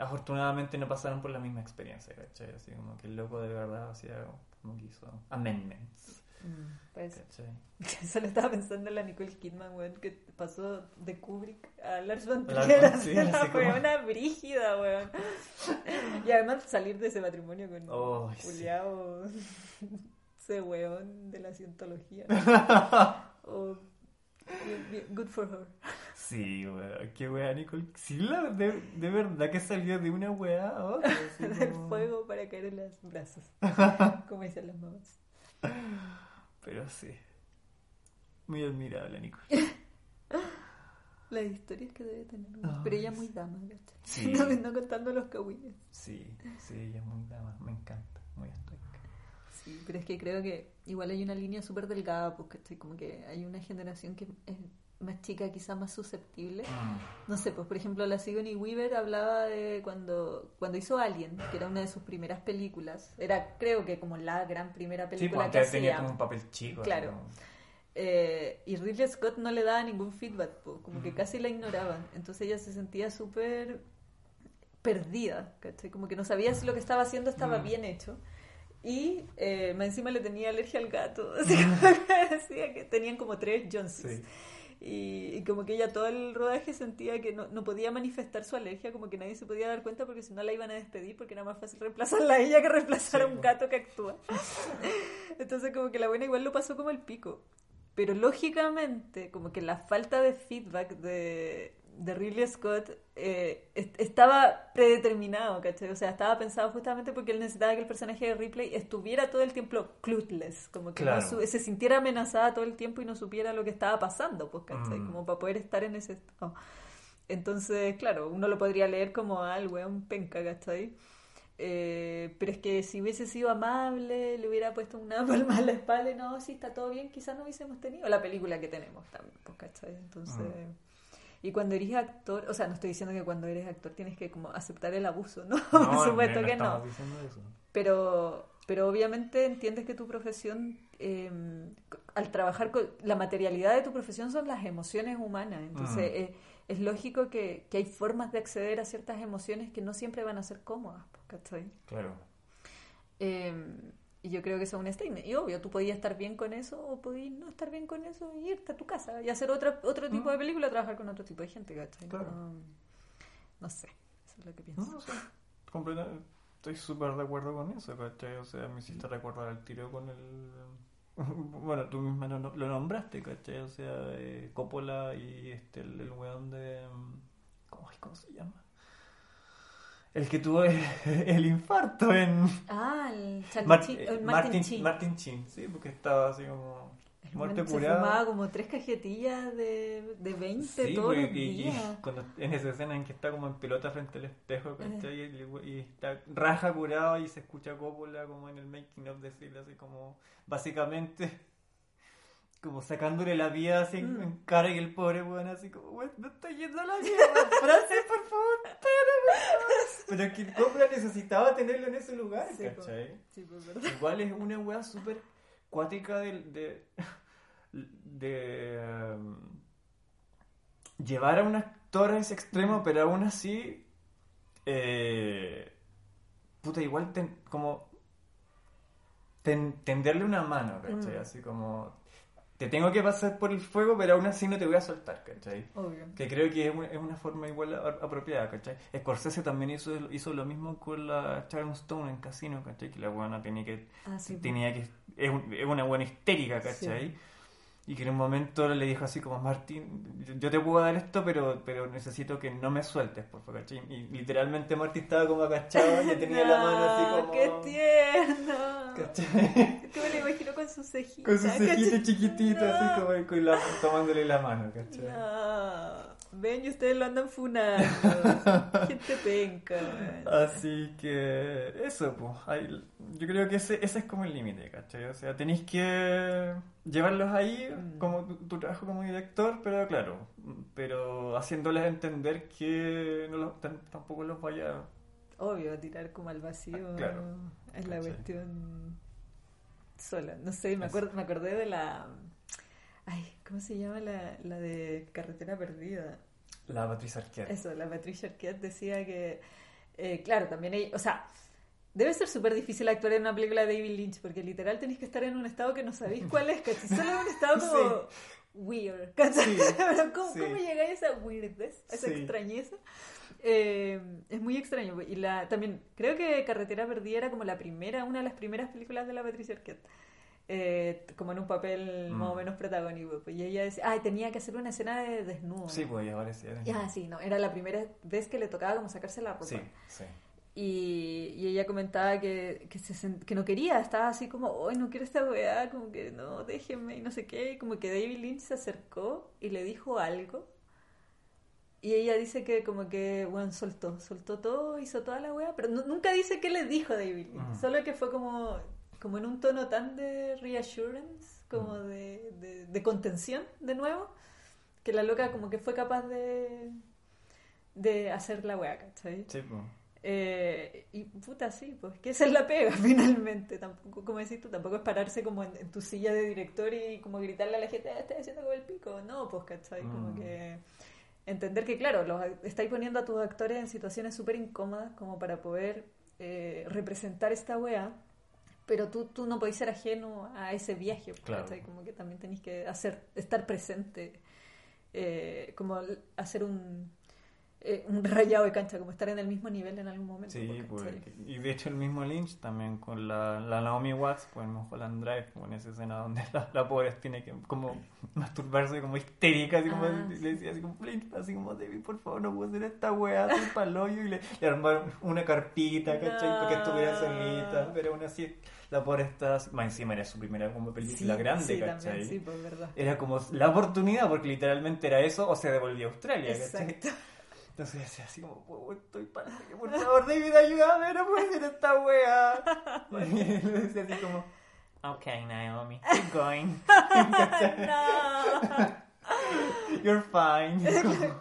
afortunadamente no pasaron por la misma experiencia, ¿cachai? Así como que el loco de verdad hacía como que hizo amendments, Mm, pues. Solo estaba pensando en la Nicole Kidman, weón, que pasó de Kubrick a Lars von Trier. la como- weona brígida, weón. Y además salir de ese matrimonio con Oh, sí. Juliao, ese weón de la cientología. Oh, good for her. Sí, weón, qué weá, Nicole. Sí, la, de, de verdad que salió de una weá a otra. así Del como- fuego para caer en los brazos, como dicen las mamás. Pero sí. Muy admirable, Nicole. Las historias que debe tener. Ay, pero ella es muy dama, ¿cachai? Sí. No, no contando los kawines. Sí, sí, ella es muy dama, me encanta, muy estoica. Sí, pero es que creo que igual hay una línea súper delgada, porque estoy como que hay una generación que es más chica, quizás más susceptible. Mm. No sé, pues por ejemplo la Sigourney Weaver hablaba de cuando, cuando hizo Alien, que era una de sus primeras películas. Era creo que como la gran primera Sí, película pues que tenía hacía. como un papel chico. Claro. como- Eh, y Ridley Scott no le daba ningún feedback, po, como que Ujú. casi la ignoraban. Entonces ella se sentía súper perdida, ¿cachai? Como que no sabía si lo que estaba haciendo estaba Mm. bien hecho. Y eh, encima le tenía alergia al gato. Así que decía que tenían como tres Joneses. Sí. Y, y como que ella todo el rodaje sentía que no, no podía manifestar su alergia, como que nadie se podía dar cuenta porque si no la iban a despedir porque era más fácil reemplazarla a ella que reemplazar Sí, a un gato que actúa. Entonces como que la buena igual lo pasó como el pico. Pero lógicamente, como que la falta de feedback de, de Ridley Scott eh, est- estaba predeterminado, ¿cachai? O sea, estaba pensado justamente porque él necesitaba que el personaje de Ripley estuviera todo el tiempo clueless, como que no Claro. su- se sintiera amenazada todo el tiempo y no supiera lo que estaba pasando, pues, ¿cachai? Mm. Como para poder estar en ese estado. Entonces, claro, uno lo podría leer como ah, el weón penca, ¿cachai? Eh, pero es que si hubiese sido amable, le hubiera puesto una palma en la espalda y no, si está todo bien, quizás no hubiésemos tenido la película que tenemos también, pues, ¿cachai? Entonces, y cuando eres actor, o sea, no estoy diciendo que cuando eres actor tienes que como aceptar el abuso, ¿no? Por supuesto no que no. eso. Pero, pero obviamente entiendes que tu profesión, eh, al trabajar con la materialidad de tu profesión son las emociones humanas. Entonces Mm. eh, es lógico que, que hay formas de acceder a ciertas emociones que no siempre van a ser cómodas, pues, ¿cachai? Claro. Eh, y yo creo que eso es un statement. Y obvio, tú podías estar bien con eso o podías no estar bien con eso y irte a tu casa y hacer otra, otro tipo Mm. de película, trabajar con otro tipo de gente, ¿cachai? Claro. No, no sé, eso es lo que pienso. No, estoy súper de acuerdo con eso, ¿cachai? O sea, me hiciste recordar al tiro con el... Bueno, tú misma lo, lo nombraste, ¿cachai? O sea, eh, Coppola y este, el, el weón de... ¿Cómo, ay, ¿Cómo se llama? El que tuvo el, el infarto en... Ah, el Mar- Sheen- eh, el Martin, Martin, Sheen. Martin Sheen, sí, porque estaba así como... El Muerte weón Se curada. fumaba como tres cajetillas de, de 20 Sí, todos pues, los y, y cuando, en esa escena en que está como en pelota frente al espejo, ¿cachai? Y, el- y está raja curado y se escucha Coppola como en el making of decirle así como, básicamente, como sacándole la vida así en- Mm. en cara y el pobre weón así como, weón, no está yendo a la mierda, frase, por favor, espérame". Pero que Coppola necesitaba tenerlo en ese lugar, Sí. ¿cachai? Sí, pues. Igual es una weá súper cuática de, de, de, um, llevar a un actor a ese extremo, pero aún así, eh, puta, igual ten- como ten- tenderle una mano, ¿cachai? Mm. Así como te tengo que pasar por el fuego, pero aún así no te voy a soltar, ¿cachai? Obvio. Que creo que es una, es una forma igual a- apropiada, ¿cachai? Scorsese también hizo, hizo lo mismo con la Sharon Stone en Casino, ¿cachai? Que la buena tenía que... Ah, sí, tenía que es, es una buena histérica, ¿cachai? Y que en un momento le dijo así como, Martín, yo, yo te puedo dar esto, pero, pero necesito que no me sueltes, por favor, ¿cachai? Y literalmente Martín estaba como agachado y tenía la mano así como... ¡Qué tierno! ¿Cachai? Es que me lo imagino con sus cejitas. Con sus cejitas chiquititas, No. así como con la- tomándole la mano, ¿cachai? No. Ven, y ustedes lo andan funando. Gente penca. Así que eso, pues. yo creo que ese, ese es como el límite, ¿cachai? O sea, tenéis que llevarlos ahí Mm. como tu, tu trabajo como director, pero claro, pero haciéndoles entender que no los- tampoco los vaya... Obvio, tirar como al vacío Ah, claro. es la cuestión sola. No sé, me, acuerdo, me acordé de la... Ay, ¿cómo se llama la, la de Carretera Perdida? La Patricia Arquette. Eso, la Patricia Arquette decía que, eh, claro, también ella, o sea, debe ser súper difícil actuar en una película de David Lynch, porque literal tenéis que estar en un estado que no sabéis cuál es, ¿cachai? Solo en un estado como weird, ¿cachai? Sí, Pero ¿cómo, sí. ¿cómo llegáis a esa weirdness, a esa Sí. extrañeza? Eh, es muy extraño. Y la, también, creo que Carretera Perdida era como la primera, una de las primeras películas de la Patricia Arquette. Eh, como en un papel más o Mm. menos protagónico. Pues, y ella decía, ay, tenía que hacer una escena de desnudo. Sí, pues ahora sí. Ah, sí, no, era la primera vez que le tocaba como sacarse la ropa. Sí, sí. Y, y ella comentaba que, que, se sent- que no quería, estaba así como, ay, no quiero esta weá, como que no, déjenme y no sé qué. Y como que David Lynch se acercó y le dijo algo. Y ella dice que como que, bueno, soltó, soltó todo, hizo toda la weá, pero nu- nunca dice qué le dijo David Lynch, Mm. solo que fue como, como en un tono tan de reassurance, como de, de, de contención de nuevo, que la loca como que fue capaz de, de hacer la weá, ¿cachai? Sí, pues. Eh, y puta, sí, pues que esa es la pega finalmente. Tampoco, como decís tú, tampoco es pararse como en, en tu silla de director y como gritarle a la gente, "Ah, estás haciendo como el pico. No, pues, ¿cachai? Como Mm. que entender que, claro, los estáis poniendo a tus actores en situaciones súper incómodas como para poder eh, representar esta wea. Pero tú, tú no podés ser ajeno a ese viaje, Claro. Como que también tenéis que hacer, estar presente, eh, como hacer un, eh, un rayado de cancha, como estar en el mismo nivel en algún momento. Sí, pues, y de hecho el mismo Lynch también con la, la Naomi Watts, pues en Mulholland Drive, pues, en esa escena donde la, la pobre tiene que como masturbarse como histérica, así como Ah, le decía así como Lynch, así como David, por favor, no puedo hacer esta weá, soy paloyo, y le, le armaron una carpita, ¿cachai? Para que estuviera No. solita, pero aún así la pobre está, más encima era su primera como película Sí, grande, sí, ¿cachai? también, sí, pues verdad. Era como la oportunidad, porque literalmente era eso, o se devolvía a Australia, ¿cachai? Entonces decía así como, "Oh, estoy para por favor, David, ayúdame, no puedo hacer esta wea. Y le decía así como, ok, Naomi, keep going. no, You're fine.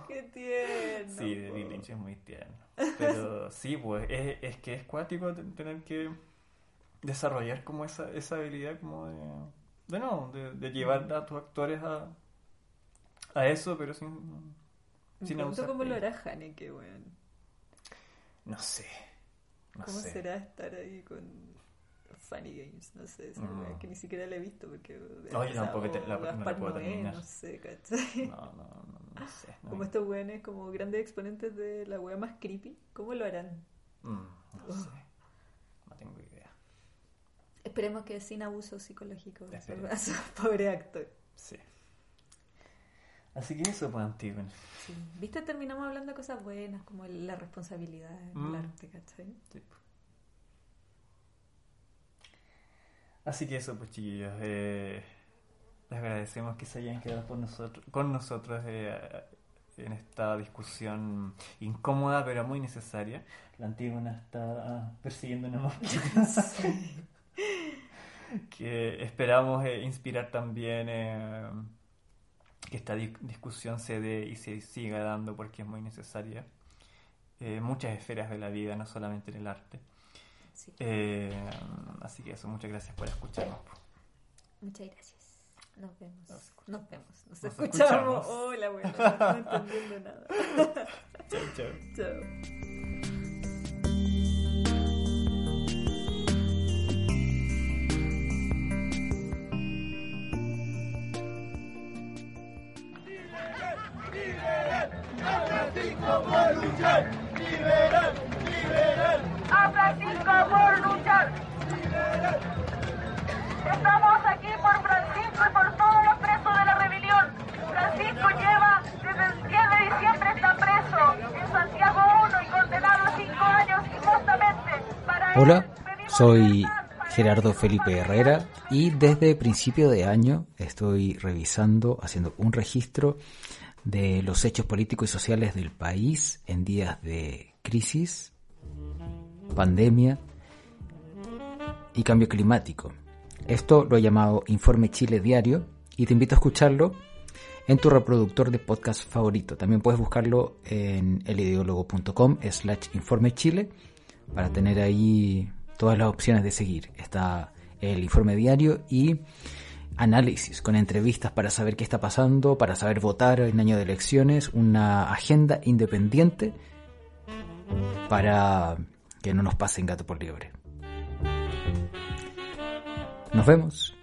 Qué tierno. sí, David Lynch es muy tierno. Pero sí, pues, es, es que es cuático te- tener que desarrollar como esa, esa habilidad como de, de no, de, de llevar a tus actores a, a eso, pero sin, Me pregunto cómo lo hará Haneke, weón. No sé. No ¿Cómo sé. será estar ahí con Funny Games? No sé, esa Mm. weá que ni siquiera la he visto porque... Oye, tampoco te- la- no la puedo Noé, terminar. No sé, ¿cachai? No, no, no, no sé. no. Como estos weones como grandes exponentes de la wea más creepy, ¿cómo lo harán? Mm, no sé. No tengo idea. Esperemos que sin abuso psicológico pobre actor. Sí. Así que eso, pues, Antígona. Sí. ¿Viste? Terminamos hablando de cosas buenas, como la responsabilidad en Mm. el arte, ¿cachai? Sí. Así que eso, pues, chiquillos. Eh, les agradecemos que se hayan quedado por nosotros, con nosotros eh, en esta discusión incómoda, pero muy necesaria. La Antígona está persiguiendo una más. que esperamos eh, inspirar también que esta di- discusión se dé y se siga dando porque es muy necesaria en muchas esferas de la vida, no solamente en el arte. Sí. Eh, así que eso, muchas gracias por escucharnos. Muchas gracias. Nos vemos. Nos Nos vemos. Nos, Nos escuchamos. escuchamos. Hola, bueno, no entendiendo nada. Chao, chao. Chao. A Francisco por luchar. Liberar, liberar. A Francisco por luchar. Liberar. Estamos aquí por Francisco y por todos los presos de la rebelión. Francisco lleva desde el 10 de diciembre está preso en Santiago 1 y condenado a 5 años injustamente. Para Hola, soy Gerardo Felipe Herrera y desde principio de año estoy revisando, haciendo un registro de los hechos políticos y sociales del país en días de crisis, pandemia y cambio climático. Esto lo he llamado Informe Chile Diario y te invito a escucharlo en tu reproductor de podcast favorito. También puedes buscarlo en elideólogo.com slash informe chile para tener ahí todas las opciones de seguir. Está el informe diario y análisis con entrevistas para saber qué está pasando, para saber votar en año de elecciones, una agenda independiente para que no nos pasen gato por liebre. Nos vemos.